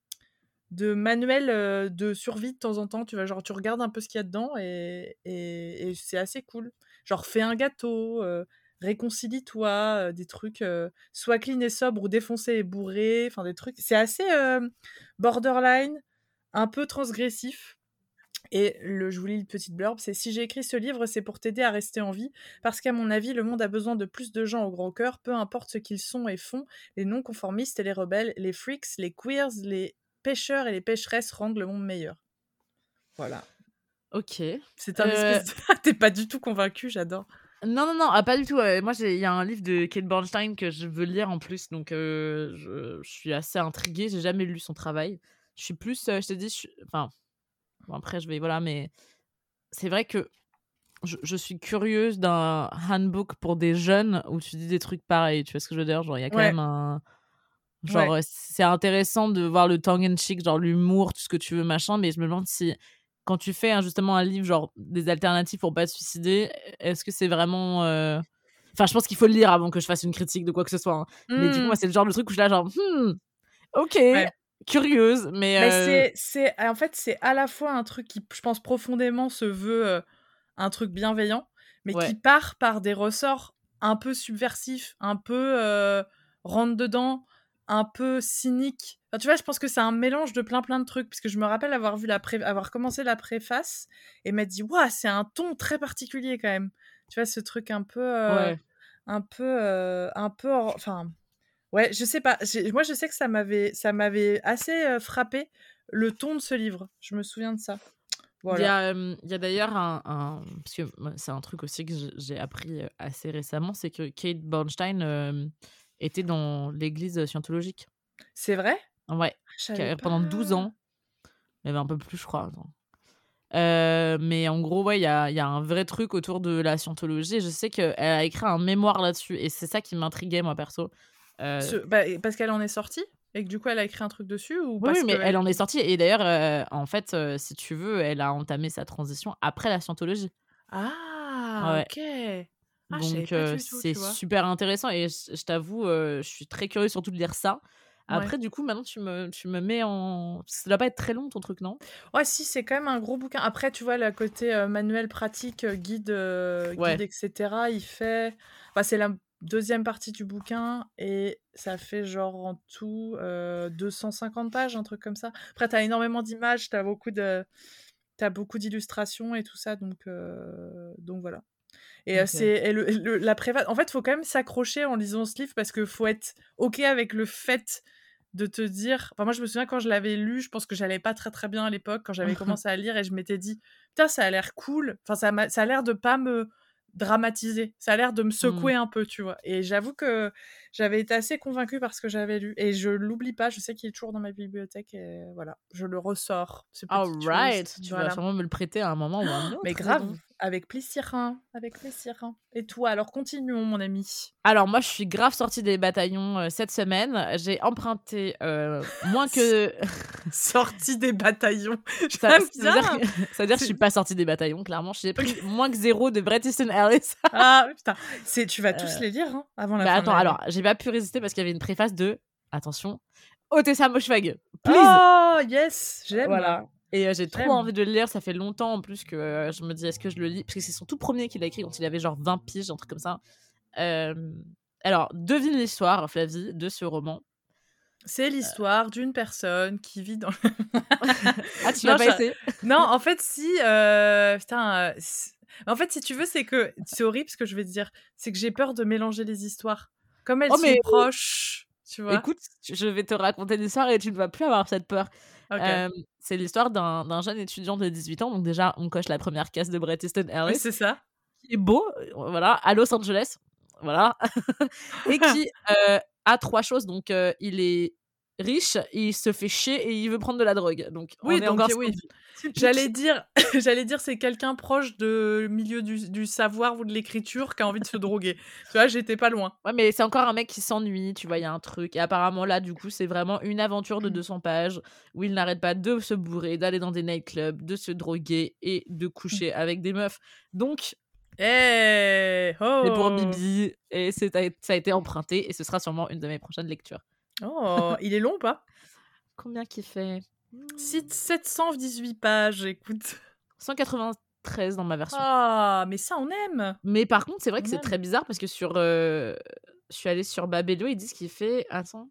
de manuel de survie de temps en temps tu vois genre tu regardes un peu ce qu'il y a dedans et, et, et c'est assez cool. Genre fais un gâteau réconcilie-toi, des trucs soit clean et sobre ou défoncé et bourré, enfin des trucs. C'est assez borderline, un peu transgressif. Et le, je vous lis une petite blurbe, c'est si j'ai écrit ce livre, c'est pour t'aider à rester en vie, parce qu'à mon avis, le monde a besoin de plus de gens au gros cœur, peu importe ce qu'ils sont et font, les non-conformistes et les rebelles, les freaks, les queers, les pêcheurs et les pêcheresses rendent le monde meilleur. Voilà. Ok. C'est un espèce <laughs> T'es pas du tout convaincu, j'adore. Non, non, non, ah, pas du tout. moi, il y a un livre de Kate Bernstein que je veux lire en plus, donc je, suis assez intriguée. J'ai jamais lu son travail. Je suis plus, je te dis, enfin, après, je vais, voilà, mais c'est vrai que je, suis curieuse d'un handbook pour des jeunes où tu dis des trucs pareils. Tu vois ce que je veux dire? Genre, il y a quand même un. Genre, c'est intéressant de voir le tongue in cheek, genre l'humour, tout ce que tu veux, machin, mais je me demande si quand tu fais justement un livre genre des alternatives pour pas te suicider, est-ce que c'est vraiment euh, Enfin, je pense qu'il faut le lire avant que je fasse une critique de quoi que ce soit. Hein. Mais du coup, moi, mmh. c'est le genre de truc où je suis là, genre, hmm, ok, curieuse. Mais, euh c'est, en fait, c'est à la fois un truc qui, je pense, profondément se veut un truc bienveillant, mais qui part par des ressorts un peu subversifs, un peu rentre dedans, un peu cynique. Tu vois, je pense que c'est un mélange de plein plein de trucs, puisque je me rappelle avoir vu la avoir commencé la préface et m'être dit, waouh, c'est un ton très particulier quand même. Tu vois, ce truc un peu, euh, un peu, euh, un peu, enfin, ouais, je sais pas. Moi, je sais que ça m'avait, ça m'avait assez euh, frappé le ton de ce livre. Je me souviens de ça. Il y a, a d'ailleurs un, un, parce que c'est un truc aussi que j'ai appris assez récemment, c'est que Kate Bornstein était dans l'église scientologique. C'est vrai? Ouais. Ah, pendant 12 ans. Mais un peu plus, je crois. Euh, mais en gros, ouais, il y a, y a, un vrai truc autour de la scientologie. je sais qu'elle a écrit un mémoire là-dessus. Et c'est ça qui m'intriguait, moi, perso. Euh bah, parce qu'elle en est sortie et que du coup, elle a écrit un truc dessus ou Oui, mais elle... en est sortie. Et d'ailleurs, euh, en fait, si tu veux, elle a entamé sa transition après la scientologie. Ah, ok. Ah, Donc c'est super intéressant et je, t'avoue, je suis très curieuse surtout de lire ça. Après, du coup, maintenant, tu me, tu me mets en. Ça doit pas être très long ton truc, non? Ouais, si, c'est quand même un gros bouquin. Après, tu vois, le côté manuel pratique, guide, guide etc., il fait. Bah, c'est la deuxième partie du bouquin et ça fait genre en tout 250 pages, un truc comme ça. Après, tu as énormément d'images, tu as beaucoup de. T'as beaucoup d'illustrations et tout ça, donc, donc voilà. Et c'est la préface. En fait, il faut quand même s'accrocher en lisant ce livre parce qu'il faut être OK avec le fait de te dire. Enfin, moi, je me souviens quand je l'avais lu, je pense que j'allais pas très très bien à l'époque quand j'avais <laughs> commencé à lire et je m'étais dit, putain, ça a l'air cool. Enfin, ça, a, ça a l'air de pas me dramatiser. Ça a l'air de me mmh. secouer un peu, tu vois. Et j'avoue que j'avais été assez convaincue par ce que j'avais lu. Et je l'oublie pas, je sais qu'il est toujours dans ma bibliothèque et voilà, je le ressors. Alright, tu vas sûrement me le prêter à un moment ou un <gasps> autre. Mais grave, avec plaisir, hein. avec plaisir. Hein. Et toi, alors continuons, mon ami. Alors moi, je suis grave sortie des bataillons euh, cette semaine. J'ai emprunté euh, moins que <laughs> sortie des bataillons. Ça, <laughs> veut dire, que, ça veut dire que je suis pas sortie des bataillons. Clairement, j'ai pris moins que zéro de Bret Easton Ellis. <laughs> ah putain, c'est tu vas tous euh, les lire hein, avant la. Bah, fin attends, alors j'ai pas pu résister parce qu'il y avait une préface de attention, Otessa Moshfag. Please. Oh yes, j'aime. Voilà. Et j'ai trop envie de le lire. Ça fait longtemps en plus que je me dis est-ce que je le lis? Parce que c'est son tout premier qu'il a écrit quand il avait genre 20 piges, un truc comme ça. alors, devine l'histoire, Flavie, de ce roman. C'est l'histoire d'une personne qui vit dans. <laughs> ah, tu l'as pas essayé? <laughs> Non, en fait, si. Euh... Putain. En fait, si tu veux, c'est que. C'est horrible ce que je vais te dire. C'est que j'ai peur de mélanger les histoires. Comme elles oh, sont proches. Tu vois Écoute, je vais te raconter l'histoire et tu ne vas plus avoir cette peur c'est l'histoire d'un jeune étudiant de 18 ans. Donc, déjà, on coche la première case de Bret Easton Ellis. c'est ça. Qui est beau, voilà, à Los Angeles. Voilà. <laughs> et <laughs> qui a trois choses. Donc, il est riche, il se fait chier et il veut prendre de la drogue. Donc, oui, donc, oui. J'allais dire, <laughs> j'allais dire, c'est quelqu'un proche de milieu du, savoir ou de l'écriture qui a envie de se droguer. <laughs> Tu vois, j'étais pas loin. Ouais, mais c'est encore un mec qui s'ennuie, tu vois, il y a un truc. Et apparemment, là, du coup, c'est vraiment une aventure de 200 mmh. pages où il n'arrête pas de se bourrer, d'aller dans des nightclubs, de se droguer et de coucher avec des meufs. Donc, Hey oh. pour Bibi, et ça a été emprunté, et ce sera sûrement une de mes prochaines lectures. Oh, il est long ou pas? Combien qu'il fait? 718 pages, écoute. 193 dans ma version. Ah, mais ça, on aime. Mais par contre, c'est vrai que c'est très bizarre parce que sur. Euh, je suis allée sur Babelio, ils disent qu'il fait. Attends.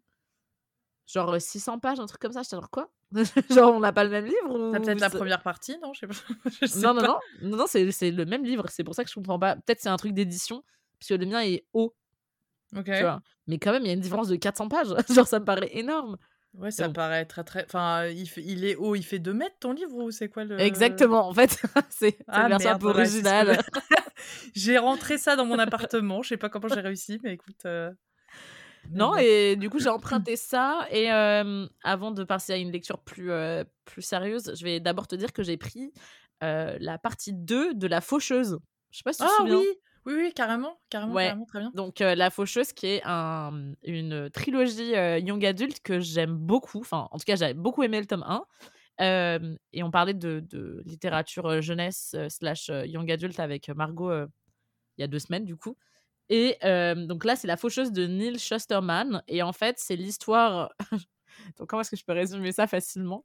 Genre 600 pages, un truc comme ça. J'étais genre quoi? <laughs> Genre, on n'a pas le même livre ou... peut-être la première partie, non? Je sais <laughs> pas. non, non, non, non, c'est le même livre. C'est pour ça que je comprends pas. Peut-être c'est un truc d'édition, puisque le mien est haut. Mais quand même, il y a une différence de 400 pages. <laughs> genre, ça me paraît énorme. Ouais, ça paraît très très. Enfin, il, il est haut, il fait 2 mètres ton livre ou c'est quoi le. Exactement, en fait. <laughs> c'est ah, version un peu originale. <laughs> j'ai rentré ça dans mon appartement. Je sais pas comment j'ai réussi, mais écoute. Euh, non, et du coup, j'ai <clears throat> emprunté ça. Et avant de passer à une lecture plus, euh, plus sérieuse, je vais d'abord te dire que j'ai pris euh, la partie 2 de La Faucheuse. Je sais pas si tu te ah souviens. oui oui, oui, carrément, carrément, carrément très bien. Donc, La Faucheuse, qui est un, une trilogie young adulte que j'aime beaucoup. Enfin, en tout cas, j'avais beaucoup aimé le tome 1. et on parlait de, de littérature jeunesse slash young adulte avec Margot il y a deux semaines, du coup. Et donc là, c'est la faucheuse de Neil Shusterman. Et en fait, c'est l'histoire. <laughs> donc, comment est-ce que je peux résumer ça facilement?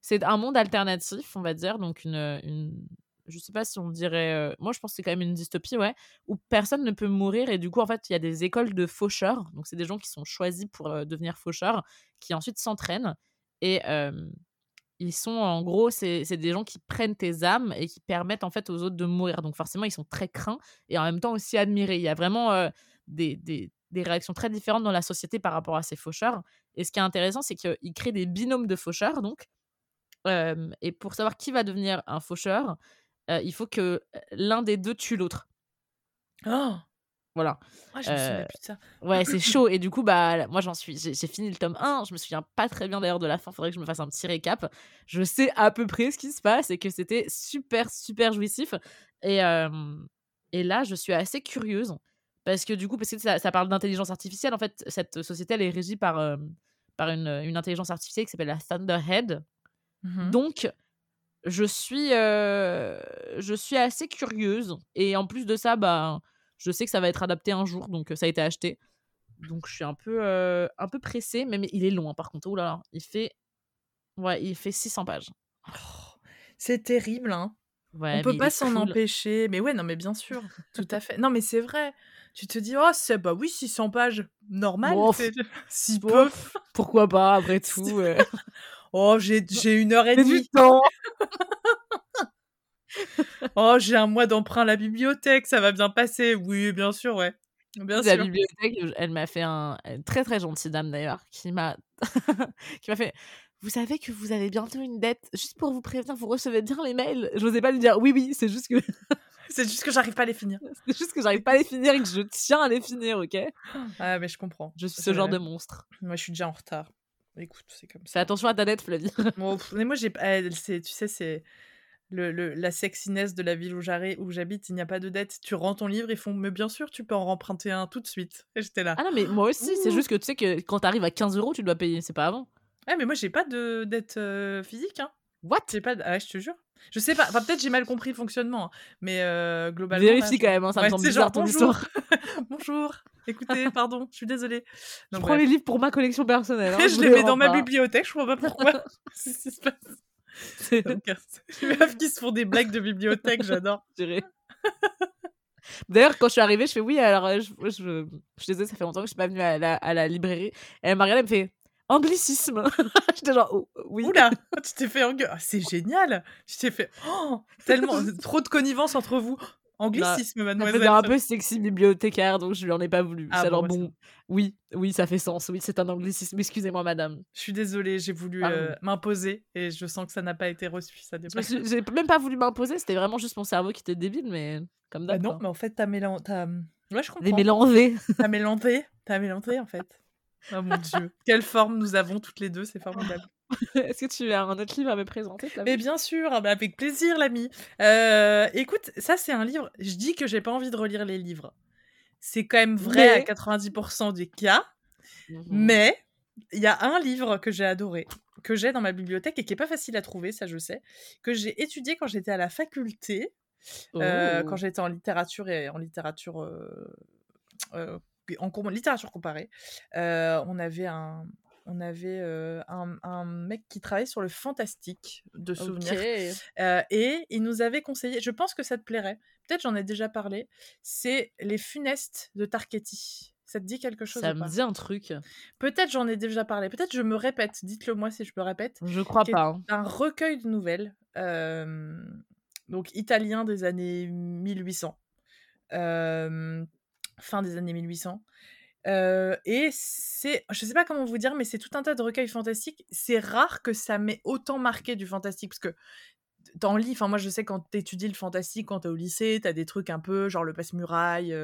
C'est un monde alternatif, on va dire. Donc, une. une... Je sais pas si on dirait. Moi, je pense que c'est quand même une dystopie, ouais. Où personne ne peut mourir. Et du coup, en fait, il y a des écoles de faucheurs. Donc, c'est des gens qui sont choisis pour devenir faucheurs, qui ensuite s'entraînent. Et ils sont en gros, c'est des gens qui prennent tes âmes et qui permettent en fait aux autres de mourir. Donc forcément, ils sont très craints et en même temps aussi admirés. Il y a vraiment des, des, réactions très différentes dans la société par rapport à ces faucheurs. Et ce qui est intéressant, c'est qu'ils créent des binômes de faucheurs. Donc, et pour savoir qui va devenir un faucheur, il faut que l'un des deux tue l'autre. Oh voilà. Ah, je me souviens plus de ça. Ouais, c'est <laughs> chaud. Et du coup, bah, moi, j'en suis. J'ai fini le tome 1. Je me souviens pas très bien d'ailleurs de la fin. Faudrait que je me fasse un petit récap. Je sais à peu près ce qui se passe et que c'était super, super jouissif. Et, et là, je suis assez curieuse. Parce que du coup, parce que ça, ça parle d'intelligence artificielle. En fait, cette société, elle est régie par, par une, une, intelligence artificielle qui s'appelle la Thunderhead. Mmh Donc, je suis, je suis assez curieuse. Et en plus de ça, bah je sais que ça va être adapté un jour, donc ça a été acheté. Donc je suis un peu, un peu pressée, mais, il est long par contre. Oh là là, il fait, ouais, il fait 600 pages. Oh, c'est terrible, hein. Ouais, On peut pas s'en empêcher. Mais ouais, non, mais bien sûr, tout à fait. Non, mais c'est vrai. Tu te dis, oh, c'est bah oui, 600 pages, normal. <laughs> si peu. Pourquoi pas, après <laughs> tout. Oh, j'ai une heure et demie. du temps. <laughs> oh, j'ai un mois d'emprunt à la bibliothèque, ça va bien passer. Oui, bien sûr, ouais. Bien la bibliothèque, elle m'a fait un très très gentille dame d'ailleurs qui m'a <laughs> qui m'a fait vous savez que vous avez bientôt une dette. Juste pour vous prévenir vous recevez bien les mails je n'osais pas lui dire oui oui c'est juste que <laughs> c'est juste que j'arrive pas à les finir. c'est juste que j'arrive pas à les finir et que je tiens à les finir ok? Ah mais je comprends. Je suis ce genre de monstre. Moi je suis déjà en retard écoute c'est comme ça fais attention à ta dette Flavie <laughs> mais moi j'ai tu sais c'est le, la sexiness de la ville où j'habite, il n'y a pas de dette. Tu rends ton livre, ils font, mais bien sûr, tu peux en remprunter un tout de suite. <laughs> Et j'étais là. Ah non, mais moi aussi, c'est juste que tu sais que quand tu arrives à 15 euros, tu dois payer, c'est pas avant. Ah, mais moi, j'ai pas de dette euh, physique. Hein. What? J'ai pas Ah, je te jure. Je sais pas, enfin, peut-être j'ai mal compris le fonctionnement, hein. mais euh, globalement. Vérifie quand même, hein, ça me semble bizarre ton histoire. <laughs> bonjour, écoutez, pardon, je suis désolée. je prends les livres pour ma collection personnelle. Hein, <laughs> je, les mets dans ma bibliothèque, je vois pas pourquoi. <laughs> <laughs> C'est ce qui se passe? C'est les meufs qui se font des blagues de bibliothèque, j'adore. D'ailleurs, quand je suis arrivée, je fais oui, alors euh, je, je, je, disais, ça fait longtemps que je suis pas venue à la, à la librairie. Et elle m'a regardé, elle me fait anglicisme. J'étais genre, oh, oui. Oula, tu t'es fait engueuler. Ah, c'est génial. Tu t'es fait oh, tellement trop de connivence entre vous. Anglicisme, mademoiselle. C'est un peu sexy bibliothécaire, donc je lui en ai pas voulu. Ah, alors bon, oui, oui, ça fait sens. Oui, c'est un anglicisme. Excusez-moi, madame. Je suis désolée, j'ai voulu euh, m'imposer et je sens que ça n'a pas été reçu. Ça j'ai même pas voulu m'imposer, c'était vraiment juste mon cerveau qui était débile, mais comme bah non, mais en fait, t'as mélangé. Ouais, je comprends. mélangé. T'as mélangé. T'as mélangé, en fait. <laughs> Oh mon dieu. Quelle forme nous avons toutes les deux, c'est formidable. <laughs> Est-ce que tu as un autre livre à me présenter Mais bien sûr, ah bah, avec plaisir, l'ami. Euh, écoute, ça c'est un livre. Je dis que j'ai pas envie de relire les livres. C'est quand même vrai à 90% des cas. Mmh mais il y a un livre que j'ai adoré, que j'ai dans ma bibliothèque et qui est pas facile à trouver, ça je sais, que j'ai étudié quand j'étais à la faculté, euh, quand oh. j'étais en littérature et en littérature. Euh, en littérature comparée, on avait un, on avait un, mec qui travaillait sur le fantastique de souvenirs. et il nous avait conseillé, je pense que ça te plairait, peut-être j'en ai déjà parlé, c'est Les Funestes de Tarketti. Ça te dit quelque chose Ça me dit un truc. Peut-être j'en ai déjà parlé, peut-être je me répète, dites-le moi si je me répète. Je crois pas. Hein. Un recueil de nouvelles, donc italien des années 1800. fin des années 1800, et c'est, je sais pas comment vous dire, mais c'est tout un tas de recueils fantastiques. C'est rare que ça m'ait autant marqué du fantastique, parce que t'en lis, enfin moi je sais quand t'étudies le fantastique, quand t'es au lycée, t'as des trucs un peu genre le passe-muraille,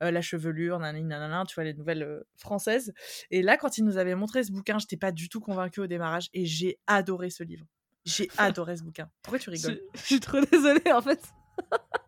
la chevelure, nanana, tu vois les nouvelles françaises. Et là quand il nous avait montré ce bouquin, j'étais pas du tout convaincue au démarrage, et j'ai adoré ce livre. J'ai <laughs> adoré ce bouquin. Pourquoi tu rigoles? je suis trop désolée en fait. <laughs>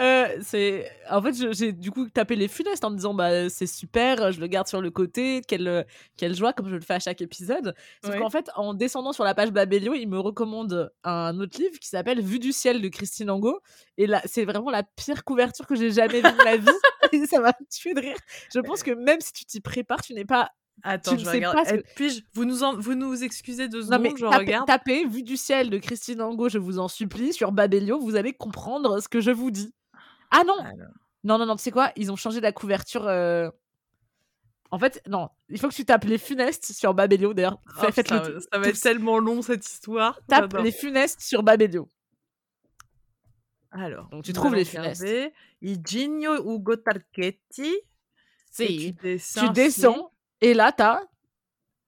Euh, c'est en fait j'ai du coup tapé les funestes en me disant bah c'est super je le garde sur le côté quelle quelle joie comme je le fais à chaque épisode. Sauf qu'en fait en descendant sur la page Babelio il me recommande un autre livre qui s'appelle Vue du ciel de Christine Angot. Et là c'est vraiment la pire couverture que j'ai jamais vue de ma vie. <laughs> Ça m'a tué de rire. Je pense que même si tu t'y prépares, tu n'es pas Attends, je regarde. Pas eh, Puis-je vous nous vous nous excusez deux secondes, non, mais je regarde. Tapez Vue du ciel de Christine Angot, je vous en supplie, sur Babelio, vous allez comprendre ce que je vous dis. Ah non. Non non non, tu sais quoi Ils ont changé la couverture euh, En fait, non, il faut que tu tapes les funestes sur Babelio d'ailleurs. Oh, ça, ça, va être tellement long cette histoire. Tape les funestes sur Babelio. Alors, donc tu trouves les funestes. Iginio Ugo Tarchetti. Si. Tu descends et là, t'as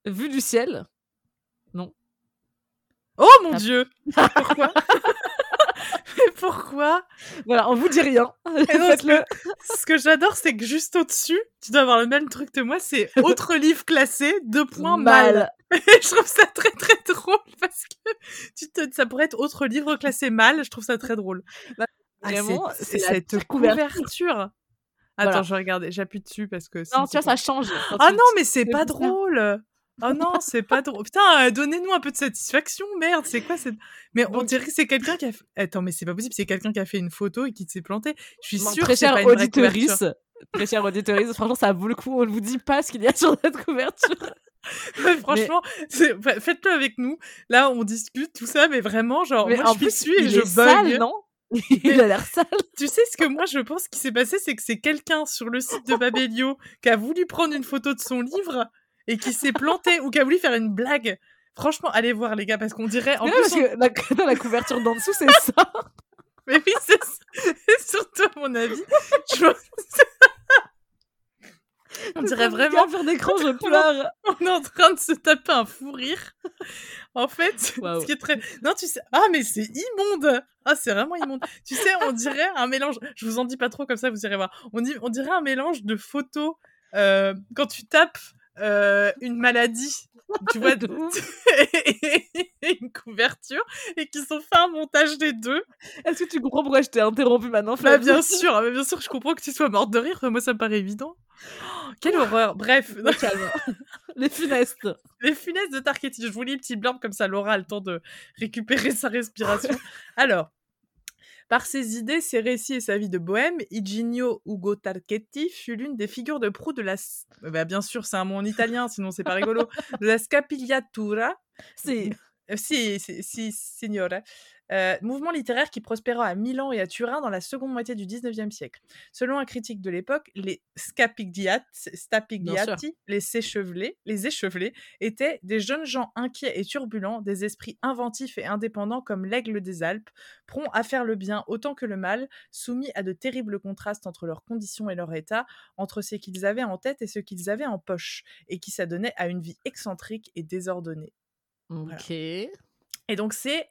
vue du ciel. Non. Oh mon dieu <laughs> Pourquoi <laughs> Mais pourquoi? Voilà, on vous dit rien. Ce que j'adore, c'est que juste au-dessus, tu dois avoir le même truc que moi, c'est autre <laughs> livre classé, deux points mal. je trouve ça très très drôle parce que tu te... ça pourrait être autre livre classé mal. Je trouve ça très drôle. Bah, ah, vraiment, c'est cette couverture. Attends, je vais regarder, j'appuie dessus parce que. Non, tu vois, ça change. <gasps> Ah non, mais c'est pas drôle! Oh non, c'est pas drôle. Putain, euh, donnez-nous un peu de satisfaction, merde, c'est quoi cette... Mais on dirait que c'est quelqu'un qui a fait... Attends, mais c'est pas possible, c'est quelqu'un qui a fait une photo et qui s'est planté. Je suis sûre que c'est pas une auditorice, Très cher auditorice, franchement, ça vaut le coup. On ne vous dit pas ce qu'il y a sur cette couverture. <laughs> franchement, faites-le avec nous. Là, on discute tout ça, mais vraiment, genre, moi, je suis et je bug. non? <laughs> il a l'air sale. Tu sais ce que moi je pense qui s'est passé, c'est que c'est quelqu'un sur le site de Babelio qui a voulu prendre une photo de son livre et qui s'est planté ou qui a voulu faire une blague. Franchement, allez voir les gars parce qu'on dirait en plus la, la couverture d'en dessous c'est ça. <laughs> Mais oui, c'est surtout à mon avis. Je... <laughs> On dirait vraiment. faire d'écran, je pleure. On est en train de se taper un fou rire. En fait, <laughs> ce qui est très. Non, tu sais. Ah, mais c'est immonde. Ah, c'est vraiment immonde. tu sais, on dirait un mélange. Je vous en dis pas trop comme ça, vous irez voir. On, dit... on dirait un mélange de photos euh, quand tu tapes euh, une maladie tu vois, <laughs> une couverture et qui sont fait un montage des deux. Est-ce que tu comprends pourquoi je t'ai interrompu maintenant Bah bien sûr, bah, bien sûr, je comprends que tu sois morte de rire. Moi, ça me paraît évident. Oh, quelle horreur. Bref, <laughs> les funestes. Les funestes de Tarketti. Je vous lis le petit blurb comme ça, Laura a le temps de récupérer sa respiration. Alors, par ses idées, ses récits et sa vie de bohème, Iginio Ugo Tarchetti fut l'une des figures de proue de la... Bah, bien sûr, c'est un mot en italien, sinon c'est pas rigolo. de la scapigliatura. <laughs> Si. Si, si, si, signore. Euh, mouvement littéraire qui prospéra à Milan et à Turin dans la seconde moitié du XIXe siècle. Selon un critique de l'époque, les Scapigliati, les s'échevelés, les échevelés, étaient des jeunes gens inquiets et turbulents, des esprits inventifs et indépendants comme l'aigle des Alpes, prompts à faire le bien autant que le mal, soumis à de terribles contrastes entre leurs conditions et leur état, entre ce qu'ils avaient en tête et ce qu'ils avaient en poche, et qui s'adonnaient à une vie excentrique et désordonnée. Ok. Et donc c'est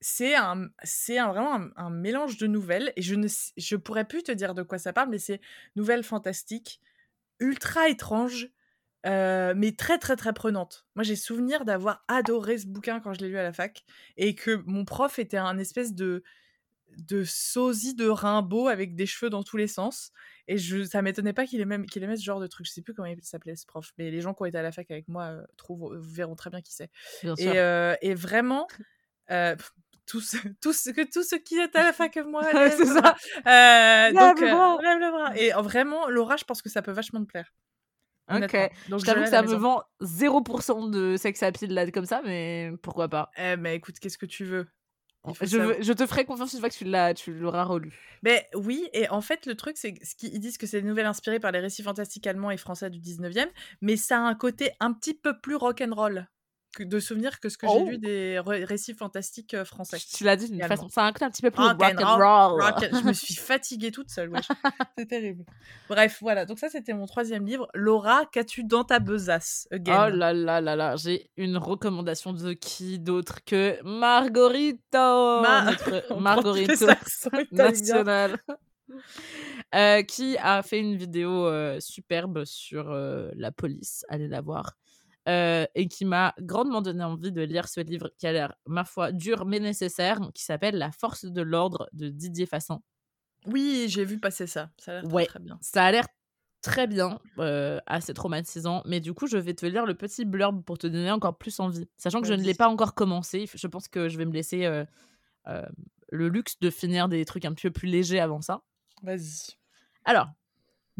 c'est un, c'est un, vraiment un, mélange de nouvelles et je ne je pourrais plus te dire de quoi ça parle, mais c'est nouvelles fantastiques, ultra étranges, euh, mais très très très prenantes. Moi j'ai souvenir d'avoir adoré ce bouquin quand je l'ai lu à la fac et que mon prof était un espèce de de sosie de Rimbaud avec des cheveux dans tous les sens et je ça m'étonnait pas qu'il aimait qu'il aimait ce genre de truc je sais plus comment il s'appelait ce prof mais les gens qui ont été à la fac avec moi euh, trouvent verront très bien qui c'est et, euh, et, vraiment tous, tous, que tous ceux qui étaient à la fac avec moi. <laughs> c'est ça. Euh, donc, euh, lève le bras. Et vraiment, Laura, je pense que ça peut vachement te plaire. Ok. Donc, je t'avoue que ça me vend 0% de sex appeal là comme ça, mais pourquoi pas. Eh, mais écoute, qu'est-ce que tu veux? Je, je, te ferai confiance une fois que tu l'as, tu l'auras relu. Mais oui, et en fait, le truc, c'est qu'ils disent que c'est une nouvelle inspirée par les récits fantastiques allemands et français du 19e, mais ça a un côté un petit peu plus rock'n'roll de souvenirs que ce que j'ai lu oh! des récits fantastiques français. Tu l'as dit d'une façon, ça a un petit peu plus rock, and roll. je me <laughs> suis fatiguée toute seule, <laughs> c'est terrible. Bref, voilà, donc ça c'était mon troisième livre. Laura, qu'as-tu dans ta besace Oh là là là là, j'ai une recommandation de qui d'autre que Margorito, <laughs> Margorito national. Euh, qui a fait une vidéo superbe sur la police. Allez la voir. Euh, et qui m'a grandement donné envie de lire ce livre qui a l'air, ma foi, dur mais nécessaire, qui s'appelle La force de l'ordre de Didier Fassin. Oui, j'ai vu passer ça. Ça a l'air très, bien. Ça a l'air très bien, euh, assez traumatisant. Mais du coup, je vais te lire le petit blurb pour te donner encore plus envie. Sachant que je ne l'ai pas encore commencé. Je pense que je vais me laisser euh, le luxe de finir des trucs un petit peu plus légers avant ça. Vas-y. Alors,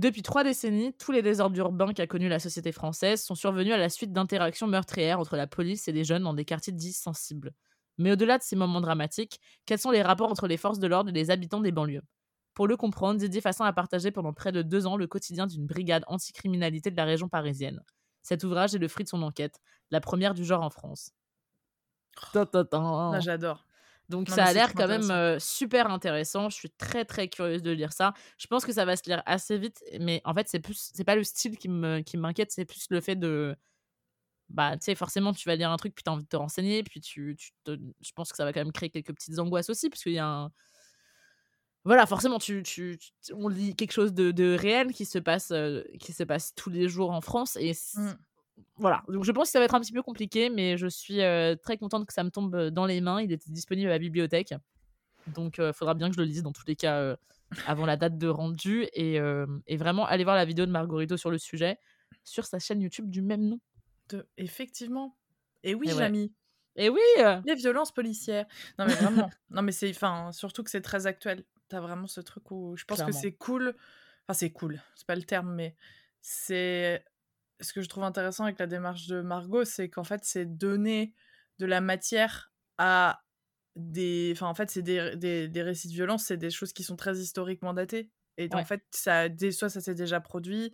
Depuis trois décennies, tous les désordres urbains qu'a connus la société française sont survenus à la suite d'interactions meurtrières entre la police et des jeunes dans des quartiers dits sensibles. Mais au-delà de ces moments dramatiques, quels sont les rapports entre les forces de l'ordre et les habitants des banlieues? Pour le comprendre, Didier Fassin a partagé pendant près de deux ans le quotidien d'une brigade anticriminalité de la région parisienne. Cet ouvrage est le fruit de son enquête, la première du genre en France. Oh. J'adore. Donc ça a l'air quand même super intéressant. Je suis très très curieuse de lire ça. Je pense que ça va se lire assez vite, mais en fait c'est plus c'est pas le style qui me qui m'inquiète, c'est plus le fait de bah tu sais forcément tu vas lire un truc puis tu as envie de te renseigner puis tu, tu je pense que ça va quand même créer quelques petites angoisses aussi parce qu'il y a un voilà forcément tu, tu, on lit quelque chose de, de réel qui se passe qui se passe tous les jours en France et voilà, donc je pense que ça va être un petit peu compliqué, mais je suis très contente que ça me tombe dans les mains. Il était disponible à la bibliothèque, donc il faudra bien que je le lise dans tous les cas avant la date de rendu. Et, et, vraiment, allez voir la vidéo de Margarito sur le sujet sur sa chaîne YouTube du même nom. De... Effectivement. Et oui, Jamie. Et oui Les violences policières. Non, mais vraiment. <laughs> non, mais c'est. Enfin, surtout que c'est très actuel. T'as vraiment ce truc où je pense que c'est cool. Enfin, c'est cool. C'est pas le terme, mais c'est ce que je trouve intéressant avec la démarche de Margot, c'est qu'en fait, c'est donner de la matière à des. Enfin, en fait, c'est des, des, récits de violence, c'est des choses qui sont très historiquement datées. Et en fait, ça, soit ça s'est déjà produit,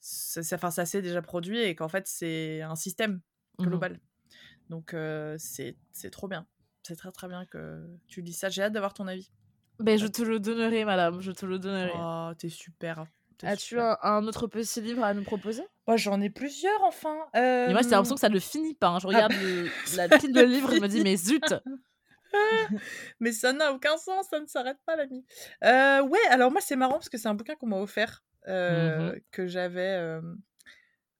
ça, enfin, ça s'est déjà produit, et qu'en fait, c'est un système mmh global. Donc, c'est trop bien. C'est très très bien que tu lis ça. J'ai hâte d'avoir ton avis. Ben, je te le donnerai, madame. Je te le donnerai. Oh, t'es super. As-tu un, autre petit livre à nous proposer? Moi, j'en ai plusieurs, enfin. Euh... moi, c'est l'impression que ça ne finit pas. Hein. Je ah regarde la pile de livres et me dis, mais zut <laughs> Mais ça n'a aucun sens, ça ne s'arrête pas, l'ami. Euh, ouais, alors moi, c'est marrant parce que c'est un bouquin qu'on m'a offert, euh, mmh que j'avais...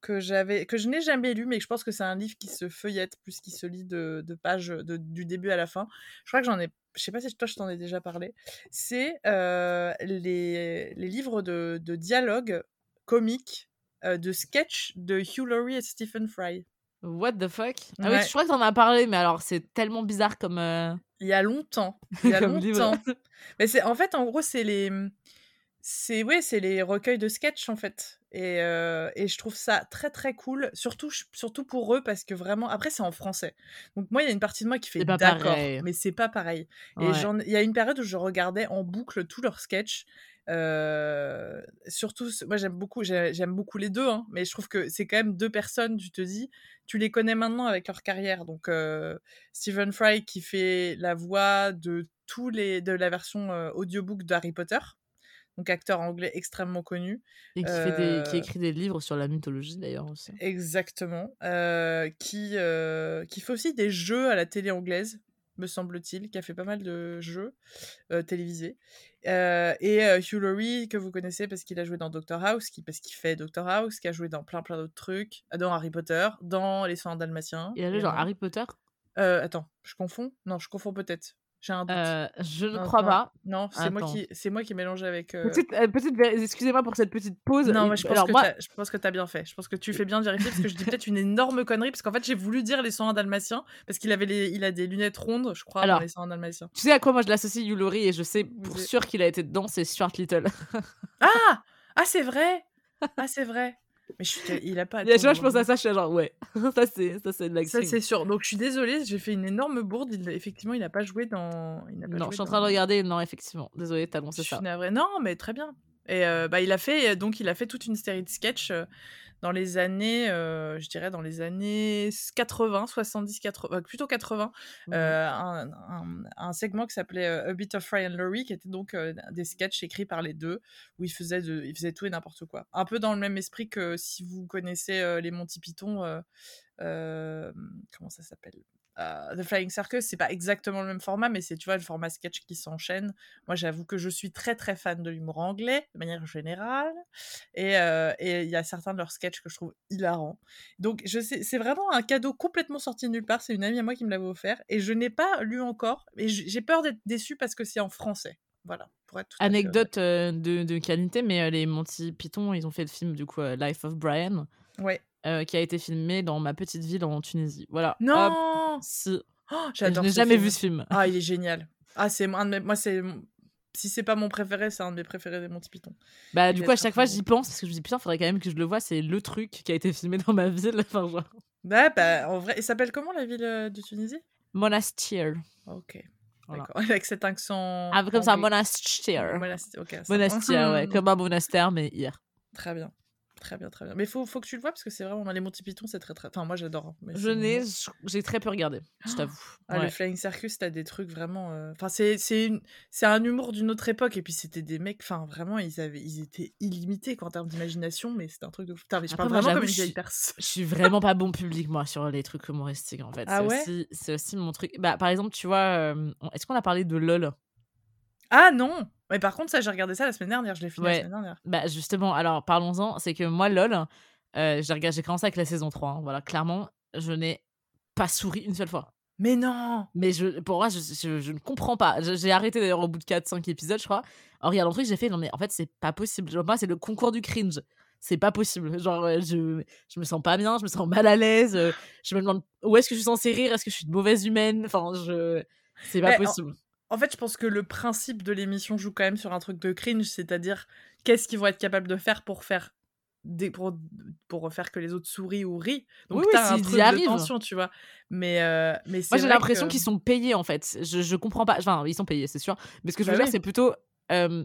Que j'avais que je n'ai jamais lu mais je pense que c'est un livre qui se feuillette plus qu'il se lit de, de pages de, du début à la fin je crois que j'en ai je sais pas si toi je t'en ai déjà parlé, c'est euh, les, les, livres de, de dialogue comiques, euh, de sketch de Hugh Laurie et Stephen Fry. What the fuck? Ah oui, je crois que t'en as parlé, mais alors c'est tellement bizarre comme. Euh, il y a longtemps. <laughs> Il y a longtemps. mais c'est en fait, en gros, c'est les c'est ouais, c'est les recueils de sketch en fait. Et, euh, et, je trouve ça très très cool, surtout surtout pour eux parce que vraiment après c'est en français. Donc moi il y a une partie de moi qui fait d'accord, mais c'est pas pareil. Et il y a une période où je regardais en boucle tous leurs sketchs. Euh, surtout moi j'aime beaucoup j'aime beaucoup les deux hein, mais je trouve que c'est quand même deux personnes tu te dis tu les connais maintenant avec leur carrière donc euh, Stephen Fry qui fait la voix de tous les de la version audiobook d'Harry Potter donc acteur anglais extrêmement connu. Et qui, fait des, qui euh écrit des livres sur la mythologie d'ailleurs aussi. Exactement. Euh, qui, euh, qui fait aussi des jeux à la télé anglaise, me semble-t-il, qui a fait pas mal de jeux télévisés. et Hugh Laurie, que vous connaissez parce qu'il a joué dans Doctor House, qui, parce qu'il fait Doctor House, qui a joué dans plein plein d'autres trucs, dans Harry Potter, dans Les Soins dalmatiens. Il a joué dans Harry Potter? Attends, je confonds? Non, je confonds peut-être. J'ai un doute. Euh, je ne crois pas. Non, c'est moi qui c'est moi qui mélange avec. Euh... Petite, euh, excusez-moi pour cette petite pause. Non, moi, je, pense que moi... je pense que tu as bien fait. Je pense que tu fais bien de vérifier parce que je dis peut-être une énorme connerie parce qu'en fait j'ai voulu dire les 101 dalmatiens parce qu'il avait les... il a des lunettes rondes, je crois, Alors, dans les 101 dalmatiens. Tu sais à quoi moi je l'associe Yulori et je sais pour sûr qu'il a été dedans, c'est Stuart Little. ah ah c'est vrai. Ah c'est vrai. Mais je il a pas. Et je pense à ça, je suis genre, ouais, <laughs> ça c'est, ça c'est de. Ça c'est sûr. Donc je suis désolée, j'ai fait une énorme bourde. Il, effectivement, il n'a pas joué dans. Il non, je suis en train de regarder. Non, effectivement, désolée, t'as annoncé ça. Je suis Non, mais très bien. Et euh, bah, il a fait donc il a fait toute une série de sketchs euh, dans les années, euh, je dirais dans les années 80, 70, 80, plutôt 80, mmh un, un, segment qui s'appelait A Bit of Fry and Laurie, qui était donc des sketchs écrits par les deux, où ils faisaient, de, ils faisaient tout et n'importe quoi. Un peu dans le même esprit que si vous connaissez les Monty Python, comment ça s'appelle? The Flying Circus, c'est pas exactement le même format, mais c'est, tu vois, le format sketch qui s'enchaîne. Moi, j'avoue que je suis très, très fan de l'humour anglais, de manière générale. Et il y a certains de leurs sketchs que je trouve hilarants. Donc, je sais, c'est vraiment un cadeau complètement sorti de nulle part. C'est une amie à moi qui me l'avait offert. Et je n'ai pas lu encore. Et j'ai peur d'être déçue parce que c'est en français. Voilà. Pour être Anecdote de, de, qualité, mais les Monty Python, ils ont fait le film, du coup, Life of Brian. Ouais. Euh, qui a été filmé dans ma petite ville en Tunisie. Voilà. Non Si. Oh, J'adore. Je n'ai jamais vu ce film. Ah, il est génial. Ah, c'est moi, c'est si c'est pas mon préféré, c'est un de mes préférés des Monty Python. Bah, du coup, à chaque fois, j'y pense parce que je me dis, putain, faudrait quand même que je le vois. C'est le truc qui a été filmé dans ma ville. <laughs> Enfin, genre. Bah, bah, en vrai, il s'appelle comment la ville de Tunisie? Monastir. Ok. D'accord. <laughs> Avec cet accent. Ah, comme ça, Monastir. Monastir, ok. Monastir, ouais. <laughs> Comme un monastère, mais hier. Très bien. Très bien, très bien. Mais faut, faut que tu le vois parce que c'est vraiment les Monty Python, c'est très très. Enfin, moi j'adore. Hein, je n'ai, j'ai très peu regardé, je ah, t'avoue. Ah, Le Flying Circus, t'as des trucs vraiment. Euh, enfin, c'est c'est c'est un humour d'une autre époque et puis c'était des mecs. Enfin, vraiment, ils avaient, ils étaient illimités en termes d'imagination, mais c'était un truc de. Putain, mais je parle vraiment comme une vieille personne. Je suis vraiment <laughs> pas bon public moi sur les trucs humoristiques en fait. Ah ouais? C'est aussi mon truc. Bah, par exemple, tu vois, euh, est-ce qu'on a parlé de LOL? Ah non Mais par contre, ça, j'ai regardé ça la semaine dernière, je l'ai fini la semaine dernière. Bah justement, alors parlons-en, c'est que moi, LOL, euh, j'ai commencé avec la saison 3. Hein, voilà, clairement, je n'ai pas souri une seule fois. Mais non Mais je, pour moi, je, je, ne comprends pas. J'ai arrêté d'ailleurs au bout de 4-5 épisodes, je crois. En regardant le truc, j'ai fait, non mais en fait, c'est pas possible. Genre, moi, c'est le concours du cringe. C'est pas possible. Genre, je, je me sens pas bien, je me sens mal à l'aise. Euh, je me demande où est-ce que je suis censée rire, est-ce que je suis une mauvaise humaine? Enfin, je... C'est pas possible. En fait, je pense que le principe de l'émission joue quand même sur un truc de cringe, c'est-à-dire qu'est-ce qu'ils vont être capables de faire pour faire des, pour, pour faire que les autres sourient ou rient. Donc oui, t'as un truc de tension, tu vois. Mais, euh, mais Moi, j'ai l'impression qu'ils sont payés, en fait. Je, je comprends pas. Enfin, ils sont payés, c'est sûr. Mais ce que je veux bah dire, c'est plutôt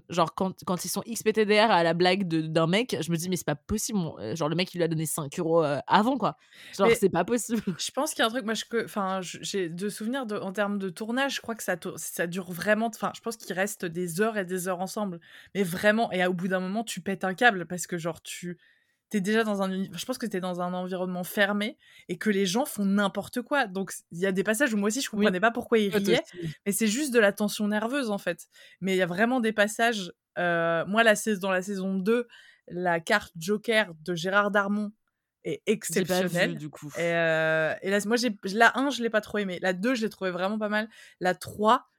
genre quand, quand, ils sont XPTDR à la blague d'un mec, je me dis mais c'est pas possible. Genre le mec il lui a donné 5 euros avant quoi. Genre c'est pas possible. <laughs> Je pense qu'il y a un truc, moi je, enfin j'ai de souvenirs de, en termes de tournage, je crois que ça, ça dure vraiment. Enfin je pense qu'ils restent des heures et des heures ensemble. Mais vraiment, et au bout d'un moment tu pètes un câble parce que genre tu t'es déjà dans un je pense que t'es dans un environnement fermé et que les gens font n'importe quoi. Donc il y a des passages où moi aussi je comprenais pas pourquoi ils riaient mais c'est juste de la tension nerveuse en fait. Mais il y a vraiment des passages euh, moi la dans la saison 2 la carte Joker de Gérard Darmon est exceptionnelle. du coup. Et, euh, et là moi j'ai la 1 je l'ai pas trop aimé. La 2 je l'ai trouvé vraiment pas mal. La 3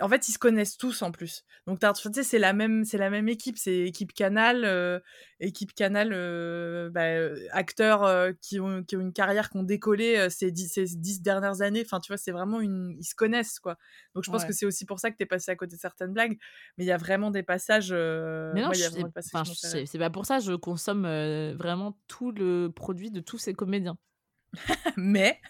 en fait, ils se connaissent tous en plus. Donc, tu sais, c'est la même, c'est la même équipe, c'est équipe Canal, euh, équipe Canal, euh, bah, euh, acteurs qui ont, qui, ont, une carrière qui ont décollé ces dix, ces dix dernières années. Enfin, tu vois, c'est vraiment une, ils se connaissent quoi. Donc, je pense que c'est aussi pour ça que t'es passé à côté de certaines blagues. Mais il y a vraiment des passages. Mais non, c'est pas pour ça. Je consomme vraiment tout le produit de tous ces comédiens. <laughs> mais.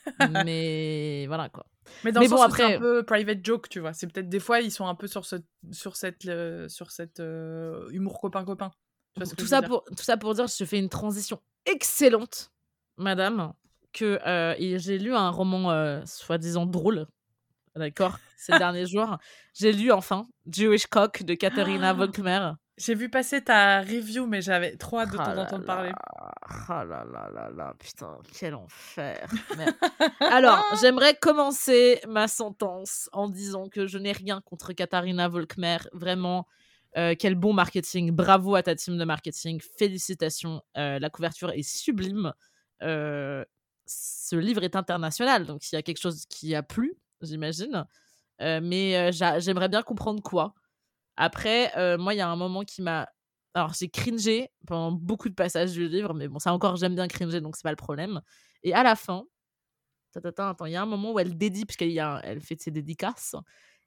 mais voilà quoi. Mais dans le bon, sens après, c'est un peu private joke, tu vois. C'est peut-être des fois ils sont un peu sur ce, sur cette, sur cette euh, humour copain copain. Tout ça pour tout ça pour dire, je fais une transition excellente, madame, que euh, j'ai lu un roman euh, soi-disant drôle, d'accord, ces derniers jours. J'ai lu enfin Jewish Cock de Katharina Volkmer. J'ai vu passer ta review, mais j'avais trop hâte de t'en entendre parler. Ah là là là là, putain, quel enfer. <laughs> Alors, j'aimerais commencer ma sentence en disant que je n'ai rien contre Katharina Volkmer. Vraiment, euh, quel bon marketing. Bravo à ta team de marketing. Félicitations. Euh, la couverture est sublime. Euh, ce livre est international, donc il y a quelque chose qui a plu, j'imagine. mais j'aimerais bien comprendre quoi. Après, euh, moi, il y a un moment qui m'a. Alors, j'ai cringé pendant beaucoup de passages du livre, mais bon, ça encore, j'aime bien cringer, donc c'est pas le problème. Et à la fin, attends, il y a un moment où elle dédie, puisqu'elle elle fait ses dédicaces,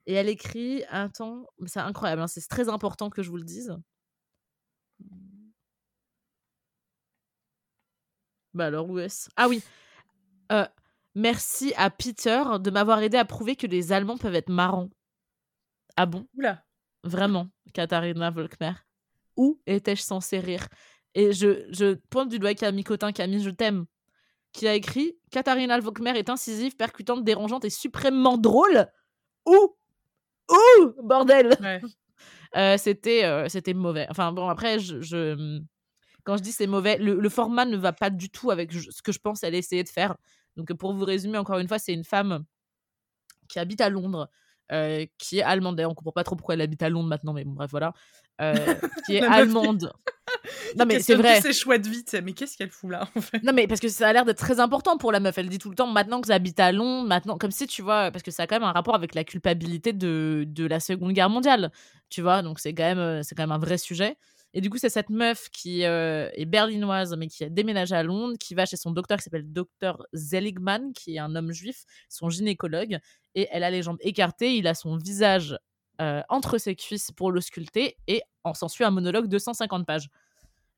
et elle écrit, attends, c'est incroyable, hein, c'est très important que je vous le dise. Bah alors, où est-ce? Ah oui. Euh, merci à Peter de m'avoir aidé à prouver que les Allemands peuvent être marrants. Ah bon? Oula. Vraiment, Katharina Volkmer. Où étais-je censée rire? Et je, je pointe du doigt Camille Cotin, Camille, je t'aime, qui a écrit Katharina Volkmer est incisive, percutante, dérangeante et suprêmement drôle. Où? Où Bordel? <laughs> Euh, C'était euh, c'était mauvais. Enfin bon, après, je, quand je dis c'est mauvais, le, format ne va pas du tout avec ce que je pense elle essayer de faire. Donc pour vous résumer, encore une fois, c'est une femme qui habite à Londres, euh, qui est allemande. D'ailleurs, on comprend pas trop pourquoi elle habite à Londres maintenant, mais bon, bref, voilà. Euh, qui <laughs> est allemande. <laughs> non, mais c'est vrai. C'est chouette vite, mais qu'est-ce qu'elle fout là, en fait? Non, mais parce que ça a l'air d'être très important pour la meuf. Elle dit tout le temps, maintenant que j'habite à Londres, maintenant, comme si, tu vois, parce que ça a quand même un rapport avec la culpabilité de, de la Seconde Guerre mondiale, tu vois, donc c'est quand, même, quand même un vrai sujet. Et du coup, c'est cette meuf qui euh, est berlinoise, mais qui a déménagé à Londres, qui va chez son docteur qui s'appelle Dr. Zeligman, qui est un homme juif, son gynécologue. Et elle a les jambes écartées, il a son visage entre ses cuisses pour le sculpter et en s'ensuit un monologue de 150 pages.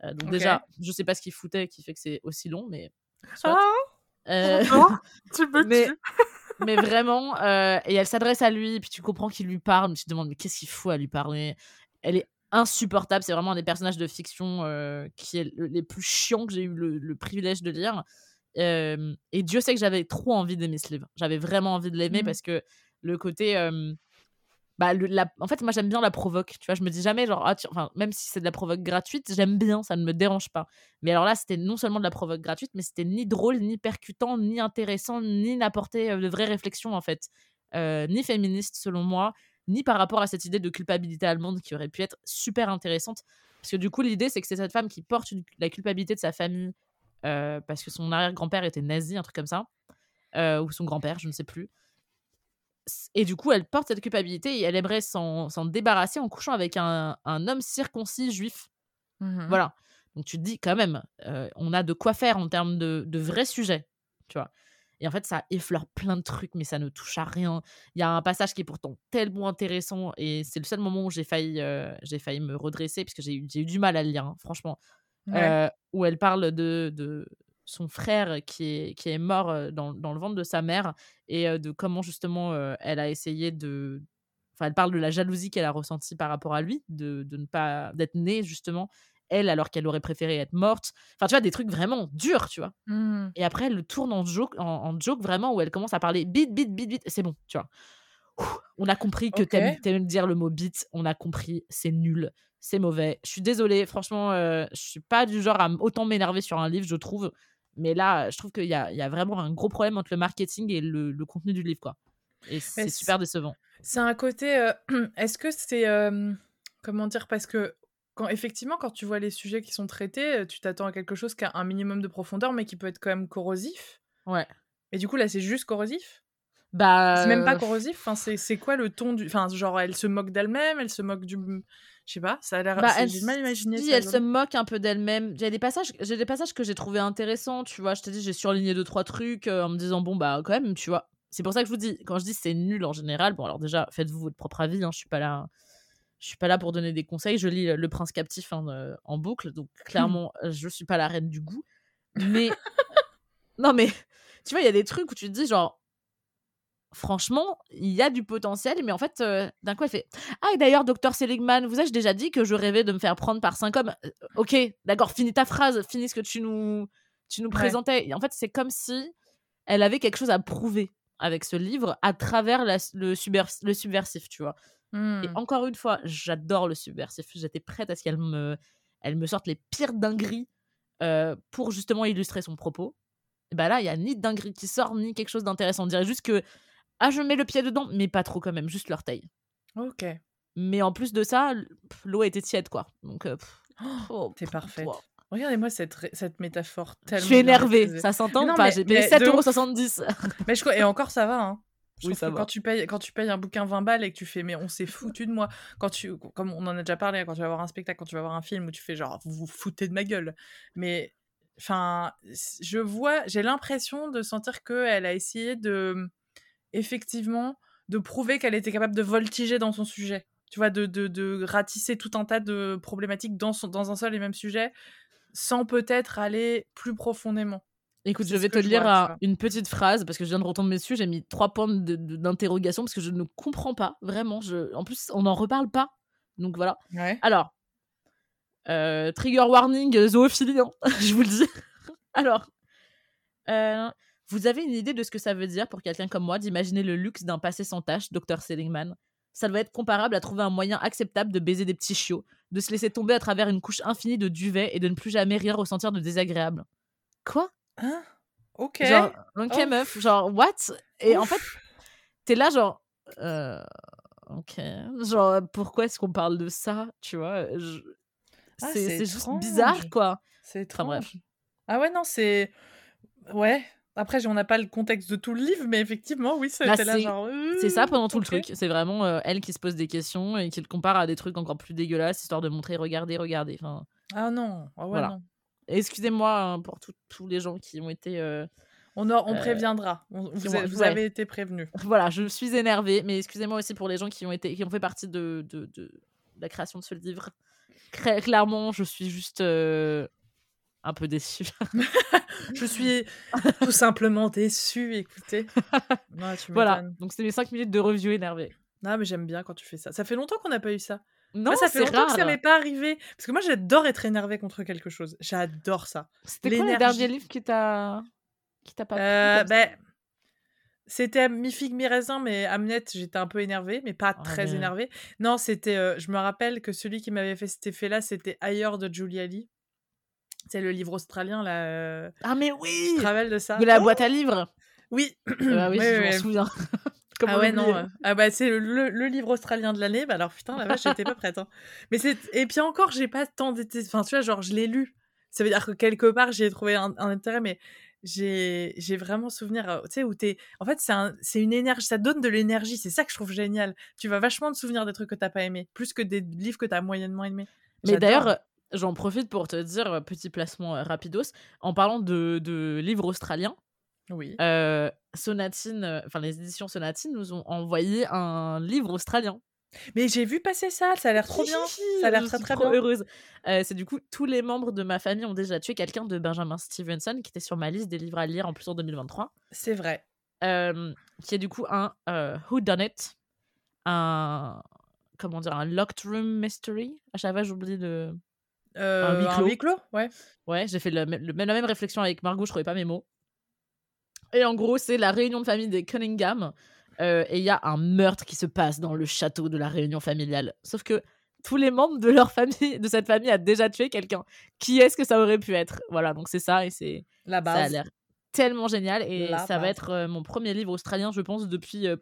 donc déjà, je sais pas ce qu'il foutait qui fait que c'est aussi long, mais... Ah <laughs> tu peux mais, mais vraiment, et elle s'adresse à lui, puis tu comprends qu'il lui parle, mais tu te demandes, mais qu'est-ce qu'il faut à lui parler? Elle est insupportable, c'est vraiment un des personnages de fiction qui est les plus chiants que j'ai eu le, privilège de lire. et Dieu sait que j'avais trop envie d'aimer ce livre. J'avais vraiment envie de l'aimer mmh. parce que le côté bah, en fait, moi j'aime bien la provoque. Tu vois, je me dis jamais, genre, ah, enfin, même si c'est de la provoque gratuite, j'aime bien, ça ne me dérange pas. Mais alors là, c'était non seulement de la provoque gratuite, mais c'était ni drôle, ni percutant, ni intéressant, ni n'apporter de vraies réflexions, en fait. ni féministe, selon moi, ni par rapport à cette idée de culpabilité allemande qui aurait pu être super intéressante. Parce que du coup, l'idée, c'est que c'est cette femme qui porte la culpabilité de sa famille parce que son arrière-grand-père était nazi, un truc comme ça. ou son grand-père, je ne sais plus et du coup, elle porte cette culpabilité et elle aimerait s'en débarrasser en couchant avec un, un homme circoncis juif. Mmh voilà. Donc tu te dis quand même, euh, on a de quoi faire en termes de, de vrais sujets, tu vois. Et en fait, ça effleure plein de trucs, mais ça ne touche à rien. Il y a un passage qui est pourtant tellement intéressant et c'est le seul moment où j'ai failli, euh, j'ai failli me redresser parce que j'ai eu, eu, du mal à le lire, hein, franchement. Euh, où elle parle de, de, son frère qui est, qui est mort dans, dans, le ventre de sa mère et de comment justement elle a essayé de... Enfin, elle parle de la jalousie qu'elle a ressentie par rapport à lui, de, de ne pas... d'être née justement, elle, alors qu'elle aurait préféré être morte. Enfin, tu vois, des trucs vraiment durs, tu vois. Mmh. Et après, elle le tourne en joke, en, joke vraiment, où elle commence à parler bit, bit, bit, bit. C'est bon, tu vois. on a compris que okay. t'aimes dire le mot bit, on a compris, c'est nul, c'est mauvais. Je suis désolée, franchement, je suis pas du genre à autant m'énerver sur un livre, je trouve. Mais là, je trouve qu'il y a, y a, vraiment un gros problème entre le marketing et le, le contenu du livre, quoi. Et c'est super décevant. C'est un côté. Euh, <clears throat> est-ce que c'est. comment dire? Parce que, quand, effectivement, quand tu vois les sujets qui sont traités, euh, tu t'attends à quelque chose qui a un minimum de profondeur, mais qui peut être quand même corrosif. Ouais. Et du coup, là, c'est juste corrosif? Bah. C'est même pas corrosif? Enfin, c'est quoi le ton du. Enfin, genre, elle se moque d'elle-même, elle se moque du je sais pas, ça a l'air. Bah, j'ai mal imaginé. Si, elle se moque un peu d'elle-même. J'ai des passages, j'ai des passages que j'ai trouvé intéressants. Tu vois, je te dis, j'ai surligné deux trois trucs euh, en me disant bon bah quand même, tu vois. C'est pour ça que je vous dis, quand je dis c'est nul en général, bon alors déjà faites-vous votre propre avis. Hein, je suis pas là, je suis pas là pour donner des conseils. Je lis Le Prince captif hein, en boucle, donc clairement je suis pas la reine du goût. Mais <laughs> non mais tu vois, il y a des trucs où tu te dis genre franchement, il y a du potentiel, mais en fait, euh, d'un coup, elle fait Ah, et d'ailleurs, docteur Seligman, vous ai-je déjà dit que je rêvais de me faire prendre par cinq hommes euh, Ok, d'accord, finis ta phrase, finis ce que tu nous, tu nous présentais. Et en fait, c'est comme si elle avait quelque chose à prouver avec ce livre à travers le, le subversif, tu vois. Et mmh. encore une fois, j'adore le subversif. J'étais prête à ce qu'elle me, elle me sorte les pires dingueries euh, pour justement illustrer son propos. Et bah là, il y a ni de dinguerie qui sort, ni quelque chose d'intéressant. On dirait juste que ah, je mets le pied dedans, mais pas trop quand même, juste l'orteil. Ok. Mais en plus de ça, l'eau était tiède, quoi. Donc, euh, oh, t'es parfaite. Regardez-moi cette, cette métaphore tellement. Je suis énervée, ça s'entend pas. J'ai payé 7,70€. mais je... Et encore, ça va. Hein. Oui, ça va. Quand tu, payes, quand tu payes un bouquin 20 balles et que tu fais, mais on s'est <laughs> foutu de moi. Quand tu, comme on en a déjà parlé, quand tu vas voir un spectacle, quand tu vas voir un film où tu fais genre, vous vous foutez de ma gueule. Mais, enfin, je vois, j'ai l'impression de sentir qu'elle a essayé de effectivement, de prouver qu'elle était capable de voltiger dans son sujet. Tu vois, de, de, ratisser tout un tas de problématiques dans, dans un seul et même sujet, sans peut-être aller plus profondément. Écoute, je vais te lire une petite phrase parce que je viens de retomber dessus. J'ai mis trois points d'interrogation parce que je ne comprends pas vraiment. Je... En plus, on n'en reparle pas. Donc voilà. Alors, euh, trigger warning, zoophilie, hein, <laughs> je vous le dis. <laughs> Alors, euh, vous avez une idée de ce que ça veut dire pour quelqu'un comme moi d'imaginer le luxe d'un passé sans tâche, Dr Seligman? Ça doit être comparable à trouver un moyen acceptable de baiser des petits chiots, de se laisser tomber à travers une couche infinie de duvet et de ne plus jamais rien ressentir de désagréable. Quoi? Hein? Ok. Genre, ok oh. meuf, genre, what? Et en fait, t'es là, genre, euh, ok. Genre, pourquoi est-ce qu'on parle de ça Tu vois? Ah, C'est juste bizarre, quoi. C'est très bref. Ah ouais, non, c'est. Ouais, après, on n'a pas le contexte de tout le livre, mais effectivement, oui, c'était bah, là genre. C'est ça pendant tout le truc. C'est vraiment euh, elle qui se pose des questions et qui le compare à des trucs encore plus dégueulasses, histoire de montrer, regardez, regardez. Enfin, ah non, ah ouais, non. Excusez-moi hein, pour tous les gens qui ont été euh, On, on préviendra. vous, avez été prévenu. <laughs> Voilà, je suis énervée, mais excusez-moi aussi pour les gens qui ont, été, qui ont fait partie de, de, de la création de ce livre. clairement, je suis juste un peu déçue. <laughs> je suis tout simplement déçue, écoutez. <laughs> voilà, donc c'est mes 5 minutes de review énervée. Non, mais j'aime bien quand tu fais ça. Ça fait longtemps qu'on n'a pas eu ça. Non, ça fait longtemps que ça m'est pas arrivé. Parce que moi, j'adore être énervé contre quelque chose. J'adore ça. C'était quoi le dernier livre qui t'a qui t'a pas euh, ben, C'était Mi Figue Mi Raisin, mais Amnet, j'étais un peu énervée, mais pas oh, très énervée. Non, c'était. Euh, je me rappelle que celui qui m'avait fait cet effet-là, c'était Ailleurs de Julia Lee. C'est le livre australien, là. Euh, ah, mais oui Tu de ça? De la boîte à livres? Oui. <clears throat> Ah oui, je m'en souviens. Ah ouais, non. Ah bah, c'est le, livre australien de l'année. Bah alors, putain, la vache, j'étais pas prête. Hein. <laughs> Mais c'est... Et puis encore, j'ai pas tant d'été. Enfin, tu vois, genre, je l'ai lu. Ça veut dire que quelque part, j'ai trouvé un, intérêt, mais j'ai, j'ai vraiment souvenir, euh, tu sais, où t'es. En fait, c'est, un, c'est une énergie, ça donne de l'énergie. C'est ça que je trouve génial. Tu vas vachement te souvenir des trucs que t'as pas aimé, plus que des livres que t'as moyennement aimés. Mais d'ailleurs, j'en profite pour te dire, euh, petit placement euh, rapidos, en parlant de, de livres australiens. Oui. Euh, Sonatine, enfin les éditions Sonatine nous ont envoyé un livre australien. Mais j'ai vu passer ça, ça a l'air trop bien. Ça a l'air très très bien. heureuse. c'est du coup, tous les membres de ma famille ont déjà tué quelqu'un de Benjamin Stevenson qui était sur ma liste des livres à lire en plus en 2023. C'est vrai. qui est du coup un Who Done It, un comment dire, un locked room mystery. À chaque fois, j'oublie de un huis clos. ouais. Ouais, j'ai fait la même réflexion avec Margot, je trouvais pas mes mots. Et en gros, c'est la réunion de famille des Cunningham. Euh, et il y a un meurtre qui se passe dans le château de la réunion familiale. Sauf que tous les membres de leur famille, de cette famille, a déjà tué quelqu'un. Qui est-ce que ça aurait pu être? Voilà, donc c'est ça et c'est la base. Ça a l'air tellement génial et ça va être euh, mon premier livre australien, je pense, depuis euh,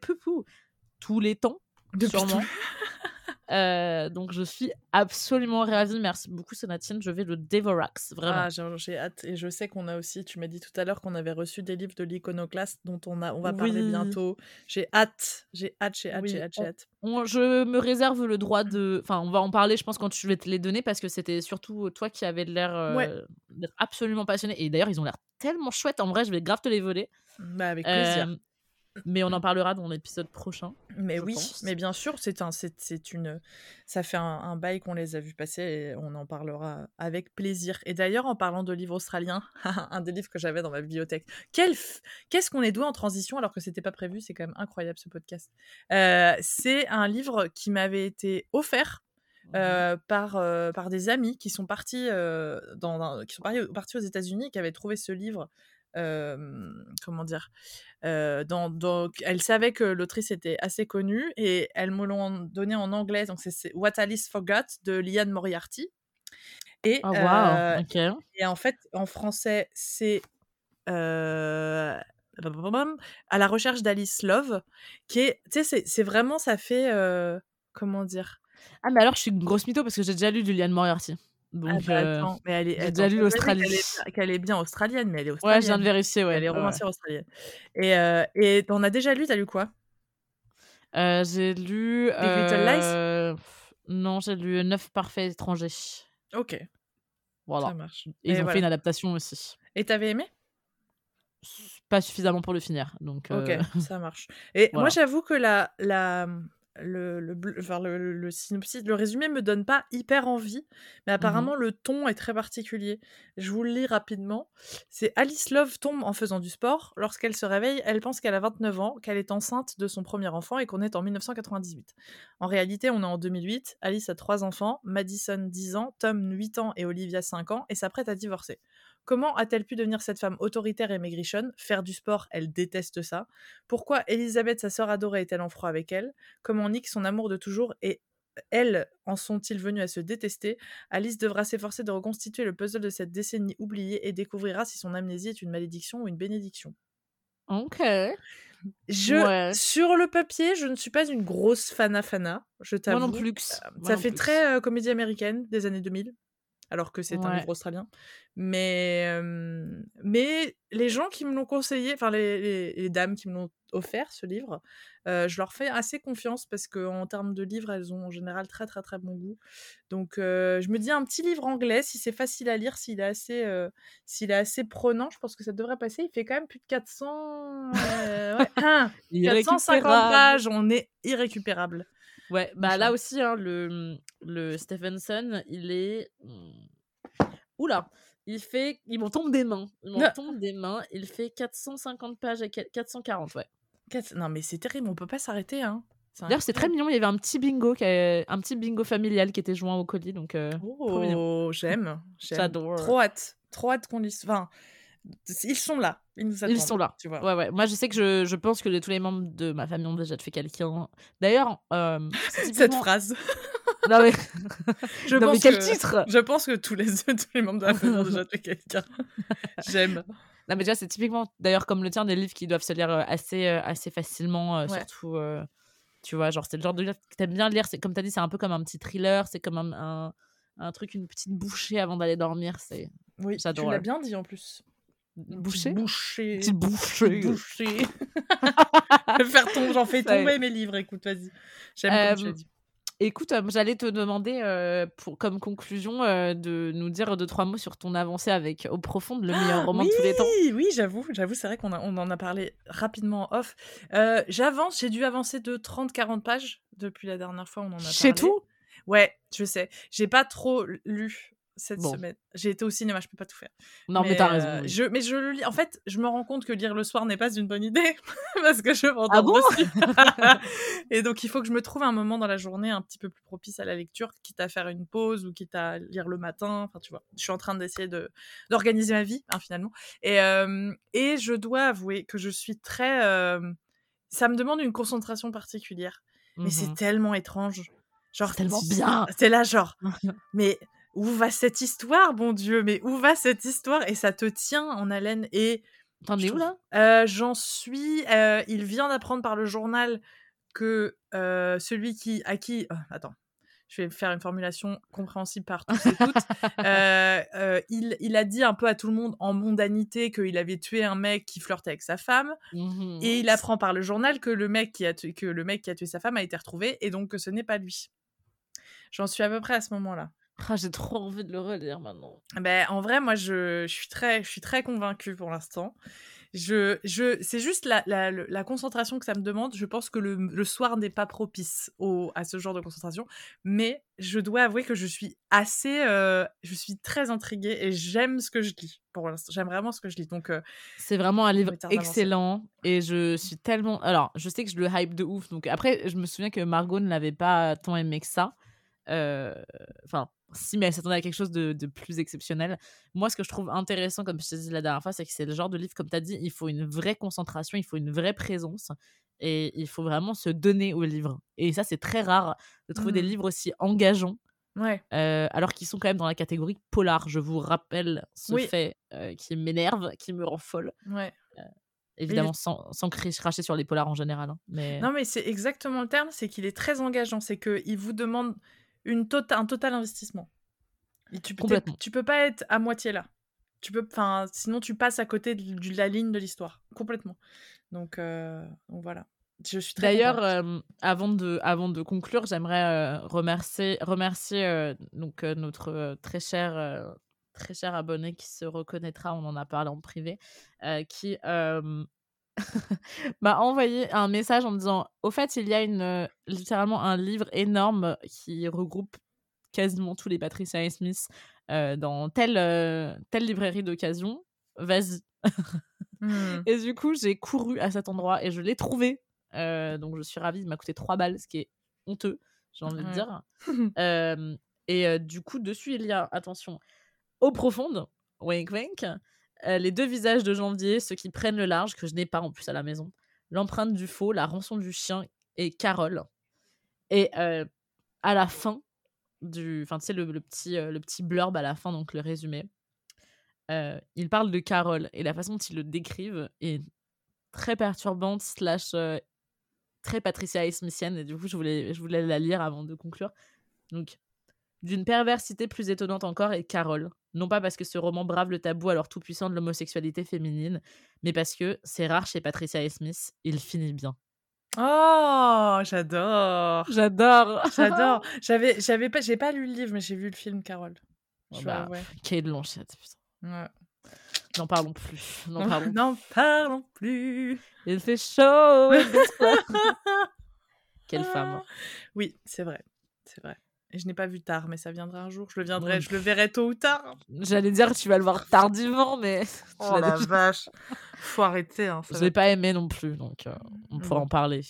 tous les temps, depuis sûrement. <laughs> Euh, donc je suis absolument ravie. Merci beaucoup Sonatine. Je vais le Devorax, vraiment. Ah, j'ai hâte. Et je sais qu'on a aussi, tu m'as dit tout à l'heure qu'on avait reçu des livres de l'iconoclaste dont on, a, on va parler bientôt. J'ai hâte, j'ai hâte, j'ai hâte, j'ai hâte, j'ai hâte. je me réserve le droit de... Enfin, on va en parler, je pense, quand tu vais te les donner parce que c'était surtout toi qui avais l'air euh, d'être absolument passionné. Et d'ailleurs, ils ont l'air tellement chouettes. En vrai, je vais grave te les voler. Bah, avec plaisir. Euh, mais on en parlera dans l'épisode prochain. Mais oui, mais bien sûr, c'est un, c'est une, ça fait un, bail qu'on les a vus passer et on en parlera avec plaisir. Et d'ailleurs, en parlant de livres australiens, <laughs> un des livres que j'avais dans ma bibliothèque, quel, qu'est-ce qu'on est doué en transition alors que c'était pas prévu, c'est quand même incroyable ce podcast. Euh, c'est un livre qui m'avait été offert mmh euh, par, euh, par des amis qui sont partis, dans, qui sont partis aux États-Unis et qui avaient trouvé ce livre comment dire dans, elle savait que l'autrice était assez connue et elle me l'ont donné en anglais donc c'est What Alice Forgot de Liane Moriarty et, oh, wow. et en fait en français c'est à la recherche d'Alice Love qui est tu sais c'est vraiment ça fait comment dire ah mais alors je suis une grosse mytho parce que j'ai déjà lu de Liane Ah donc, bah, euh, mais elle est, j'ai déjà lu l'Australie. Qu'elle est, bien australienne, mais elle est australienne. Ouais, je viens de vérifier, ouais. Elle est romancière australienne. Et, euh, et t'en as déjà lu, t'as lu quoi? Euh, J'ai lu. Big Little Lies? Non, j'ai lu Neuf parfaits étrangers. Ok. Voilà. Ça marche. Ils ont fait une adaptation aussi. Et t'avais aimé? Pas suffisamment pour le finir. Donc, Ok, <laughs> ça marche. Et moi, j'avoue que la, la, le, le, le, le, synopsis, le résumé me donne pas hyper envie, mais mmh apparemment le ton est très particulier. Je vous le lis rapidement. C'est Alice Love tombe en faisant du sport. Lorsqu'elle se réveille, elle pense qu'elle a 29 ans, qu'elle est enceinte de son premier enfant et qu'on est en 1998. En réalité, on est en 2008. Alice a trois enfants, Madison 10 ans, Tom 8 ans et Olivia 5 ans, et s'apprête à divorcer. Comment a-t-elle pu devenir cette femme autoritaire et maigrichonne? Faire du sport, elle déteste ça. Pourquoi Elisabeth, sa sœur adorée, est-elle en froid avec elle? Comment Nick, son amour de toujours, et elle en sont-ils venus à se détester? Alice devra s'efforcer de reconstituer le puzzle de cette décennie oubliée et découvrira si son amnésie est une malédiction ou une bénédiction. Ok. Je, Sur le papier, je ne suis pas une grosse fana fana, je t'avoue. Moi non plus. ça fait très euh, comédie américaine des années 2000 alors que c'est un livre australien. Mais, mais les gens qui me l'ont conseillé, enfin les, les, dames qui me l'ont offert ce livre. je leur fais assez confiance parce qu'en termes de livres, elles ont en général très très très bon goût. Donc je me dis un petit livre anglais, si c'est facile à lire, s'il est assez, s'il est assez prenant, je pense que ça devrait passer. Il fait quand même plus de 400, ouais, <laughs> 450 pages, on est irrécupérable. Ouais, bah là aussi, hein, le, le Stephenson, il est. Hmm, oula! Il fait. Il m'en tombe des mains. Il m'en ah. tombe des mains. Il fait 450 pages et 440, ouais. Non, mais c'est terrible, on peut pas s'arrêter, hein. D'ailleurs, c'est très mignon. Il y avait un petit bingo, qui un petit bingo familial qui était joint au colis, donc. Euh, oh, j'aime. J'adore. Trop hâte. Trop hâte qu'on lise. Enfin, ils sont là. Ils nous attendent. Ils sont là. Tu vois. Ouais, ouais. Moi, je sais que je, je pense que tous les membres de ma famille ont déjà fait quelqu'un. D'ailleurs, euh, <laughs> cette phrase. non mais. <laughs> je pense quel que... titre? Je pense que tous les, tous les membres de la famille ont déjà fait quelqu'un. <laughs> J'aime. Non, mais déjà, c'est typiquement, d'ailleurs, comme le tien, des livres qui doivent se lire euh, assez, euh, assez facilement, surtout. tu vois, genre, c'est le genre de livre que t'aimes bien lire. Comme t'as dit, c'est un peu comme un petit thriller. C'est comme un, un, un, truc, une petite bouchée avant d'aller dormir. C'est. Oui, tu l'as bien dit en plus. Boucher? Boucher. Petit boucher. Boucher. <laughs> faire ton... J'en fais tomber mes livres, écoute, vas-y. J'aime comme tu dit. Écoute, euh, j'allais te demander, euh, pour, comme conclusion, euh, de nous dire deux, trois mots sur ton avancée avec Au Profond, le meilleur ah, roman de tous les temps. Oui, oui, j'avoue, j'avoue, c'est vrai qu'on on en a parlé rapidement off. J'avance, j'ai dû avancer de 30-40 pages depuis la dernière fois, on en a parlé. C'est tout? Ouais, je sais. J'ai pas trop lu cette semaine. J'ai été au cinéma, je peux pas tout faire. Non, mais, t'as raison. Euh, je, mais je le lis. En fait, je me rends compte que lire le soir n'est pas une bonne idée <laughs> parce que je m'endors ah bon <laughs> Et donc, il faut que je me trouve un moment dans la journée un petit peu plus propice à la lecture, quitte à faire une pause ou quitte à lire le matin. Enfin, tu vois, je suis en train d'essayer de d'organiser ma vie, hein, finalement. Et, euh, et je dois avouer que je suis très. Euh, ça me demande une concentration particulière. Mais c'est mmh tellement étrange. Genre, tellement bien. C'est là, genre. <laughs> mais où va cette histoire, bon Dieu, mais où va cette histoire? Et ça te tient en haleine. Et t'en es où là? euh, J'en suis. Euh, il vient d'apprendre par le journal que euh, celui qui à qui oh, attends. Je vais faire une formulation compréhensible par tous et toutes. il, il, a dit un peu à tout le monde en mondanité qu'il avait tué un mec qui flirtait avec sa femme. Mmh et il apprend par le journal que le, mec qui a tué, que le mec qui a tué sa femme a été retrouvé et donc que ce n'est pas lui. J'en suis à peu près à ce moment-là. <laughs> Ah, j'ai trop envie de le relire maintenant. Ben, en vrai, moi, je, je suis très, je suis très convaincue pour l'instant. Je, je, c'est juste la, la, la, concentration que ça me demande. Je pense que le, le soir n'est pas propice au, à ce genre de concentration. Mais je dois avouer que je suis assez. Euh, je suis très intriguée et j'aime ce que je lis pour l'instant. J'aime vraiment ce que je lis. Donc, euh, c'est vraiment un livre excellent. Et je suis tellement. Alors, je sais que je le hype de ouf. Donc, après, je me souviens que Margot ne l'avait pas tant aimé que ça. Euh, enfin, si, mais elle s'attendait à quelque chose de, plus exceptionnel. Moi, ce que je trouve intéressant, comme je te dit la dernière fois, c'est que c'est le genre de livre, comme tu as dit, il faut une vraie concentration, il faut une vraie présence et il faut vraiment se donner au livre. Et ça, c'est très rare de trouver des mmh. livres aussi engageants. Ouais. Euh, alors qu'ils sont quand même dans la catégorie polar. Je vous rappelle ce fait euh, qui m'énerve, qui me rend folle. Ouais. Euh, évidemment, sans, sans cracher sur les polars en général. Hein, mais... Non, mais c'est exactement le terme, c'est qu'il est très engageant. C'est qu'il vous demande une tota-, un total investissement. Et tu, Complètement. Tu peux pas être à moitié là. Tu peux, sinon tu passes à côté de, la ligne de l'histoire, complètement. Donc, euh, donc, voilà. Je suis D'ailleurs, euh, avant de, avant de conclure, j'aimerais euh, remercier, remercier donc notre très cher, très cher abonné qui se reconnaîtra. On en a parlé en privé, qui <laughs> m'a envoyé un message en me disant au fait il y a une littéralement un livre énorme qui regroupe quasiment tous les Patricia Smith euh, dans telle telle librairie d'occasion. Vas-y. Mmh. <laughs> et du coup j'ai couru à cet endroit et je l'ai trouvé. Euh, donc je suis ravie. Il m'a coûté 3 balles ce qui est honteux j'ai envie de dire. <laughs> Et du coup dessus il y a attention eau profonde wink wink euh, les deux visages de janvier, ceux qui prennent le large, que je n'ai pas en plus à la maison. L'empreinte du faux, la rançon du chien et Carole. Et euh, à la fin du. Enfin, tu sais, le, petit, euh, le petit blurb à la fin, donc le résumé. il parle de Carole et la façon dont ils le décrivent est très perturbante, slash très Patricia Smithienne. Et du coup, je voulais, je voulais la lire avant de conclure. Donc, D'une perversité plus étonnante encore est Carole. Non pas parce que ce roman brave le tabou alors tout puissant de l'homosexualité féminine, mais parce que, c'est rare chez Patricia et Smith, il finit bien. Oh, j'adore. J'adore. J'adore. <laughs> J'avais, j'avais pas, j'ai pas lu le livre, mais j'ai vu le film Carole. Oh bah, Kate Blanchett, putain. Ouais. N'en parlons plus. N'en <laughs> parlons, N'en parlons plus. Il fait chaud. <laughs> Quelle femme. Oui, c'est vrai. C'est vrai. Et je n'ai pas vu tard, mais ça viendra un jour. Je le viendrai, je le verrai tôt ou tard. J'allais dire que tu vas le voir tardivement, mais. <laughs> Oh la vache. Faut arrêter. Hein, je l'ai pas aimé non plus, donc euh, on pourra en parler.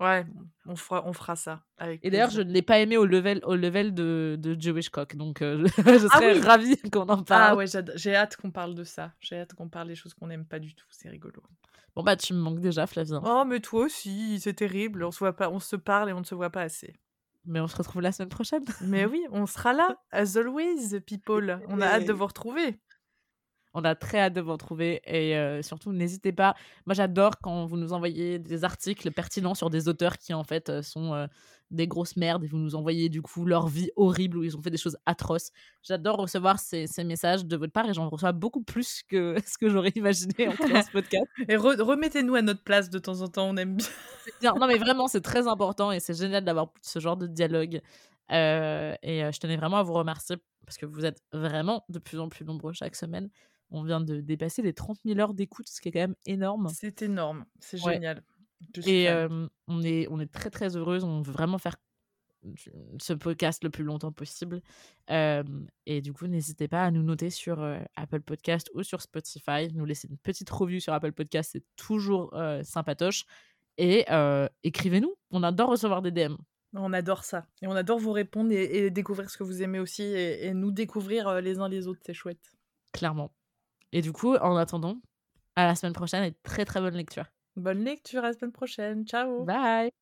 Ouais, on fera, on fera ça. Avec et d'ailleurs, je ne l'ai pas aimé au level, au level de, de Jewish Cock, donc euh, je, <laughs> ah serais ravie qu'on en parle. Ah ouais, j'ai hâte qu'on parle de ça. J'ai hâte qu'on parle des choses qu'on n'aime pas du tout. C'est rigolo. Bon bah tu me manques déjà, Flavien. Oh mais toi aussi, c'est terrible. On se voit pas, on se parle et on ne se voit pas assez. Mais on se retrouve la semaine prochaine. <laughs> Mais oui, on sera là, as always, people. On a hâte de vous retrouver. On a très hâte de vous retrouver et euh, surtout n'hésitez pas. Moi j'adore quand vous nous envoyez des articles pertinents sur des auteurs qui en fait euh, sont euh, des grosses merdes et vous nous envoyez du coup leur vie horrible où ils ont fait des choses atroces. J'adore recevoir ces, messages de votre part et j'en reçois beaucoup plus que <laughs> ce que j'aurais imaginé en ce <laughs> podcast. Et remettez-nous à notre place de temps en temps, on aime bien. Non mais vraiment c'est très important et c'est génial d'avoir ce genre de dialogue. et je tenais vraiment à vous remercier parce que vous êtes vraiment de plus en plus nombreux chaque semaine. On vient de dépasser les 30 000 heures d'écoute, ce qui est quand même énorme. C'est énorme, c'est génial. Et on, est, on est très très heureuse, on veut vraiment faire ce podcast le plus longtemps possible. et du coup, n'hésitez pas à nous noter sur Apple Podcast ou sur Spotify. Nous laisser une petite review sur Apple Podcast, c'est toujours sympatoche. Et écrivez-nous, on adore recevoir des DM. On adore ça. Et on adore vous répondre et, découvrir ce que vous aimez aussi et nous découvrir les uns les autres, c'est chouette. Clairement. Et du coup, en attendant, à la semaine prochaine et très très bonne lecture. Bonne lecture à la semaine prochaine. Ciao. Bye.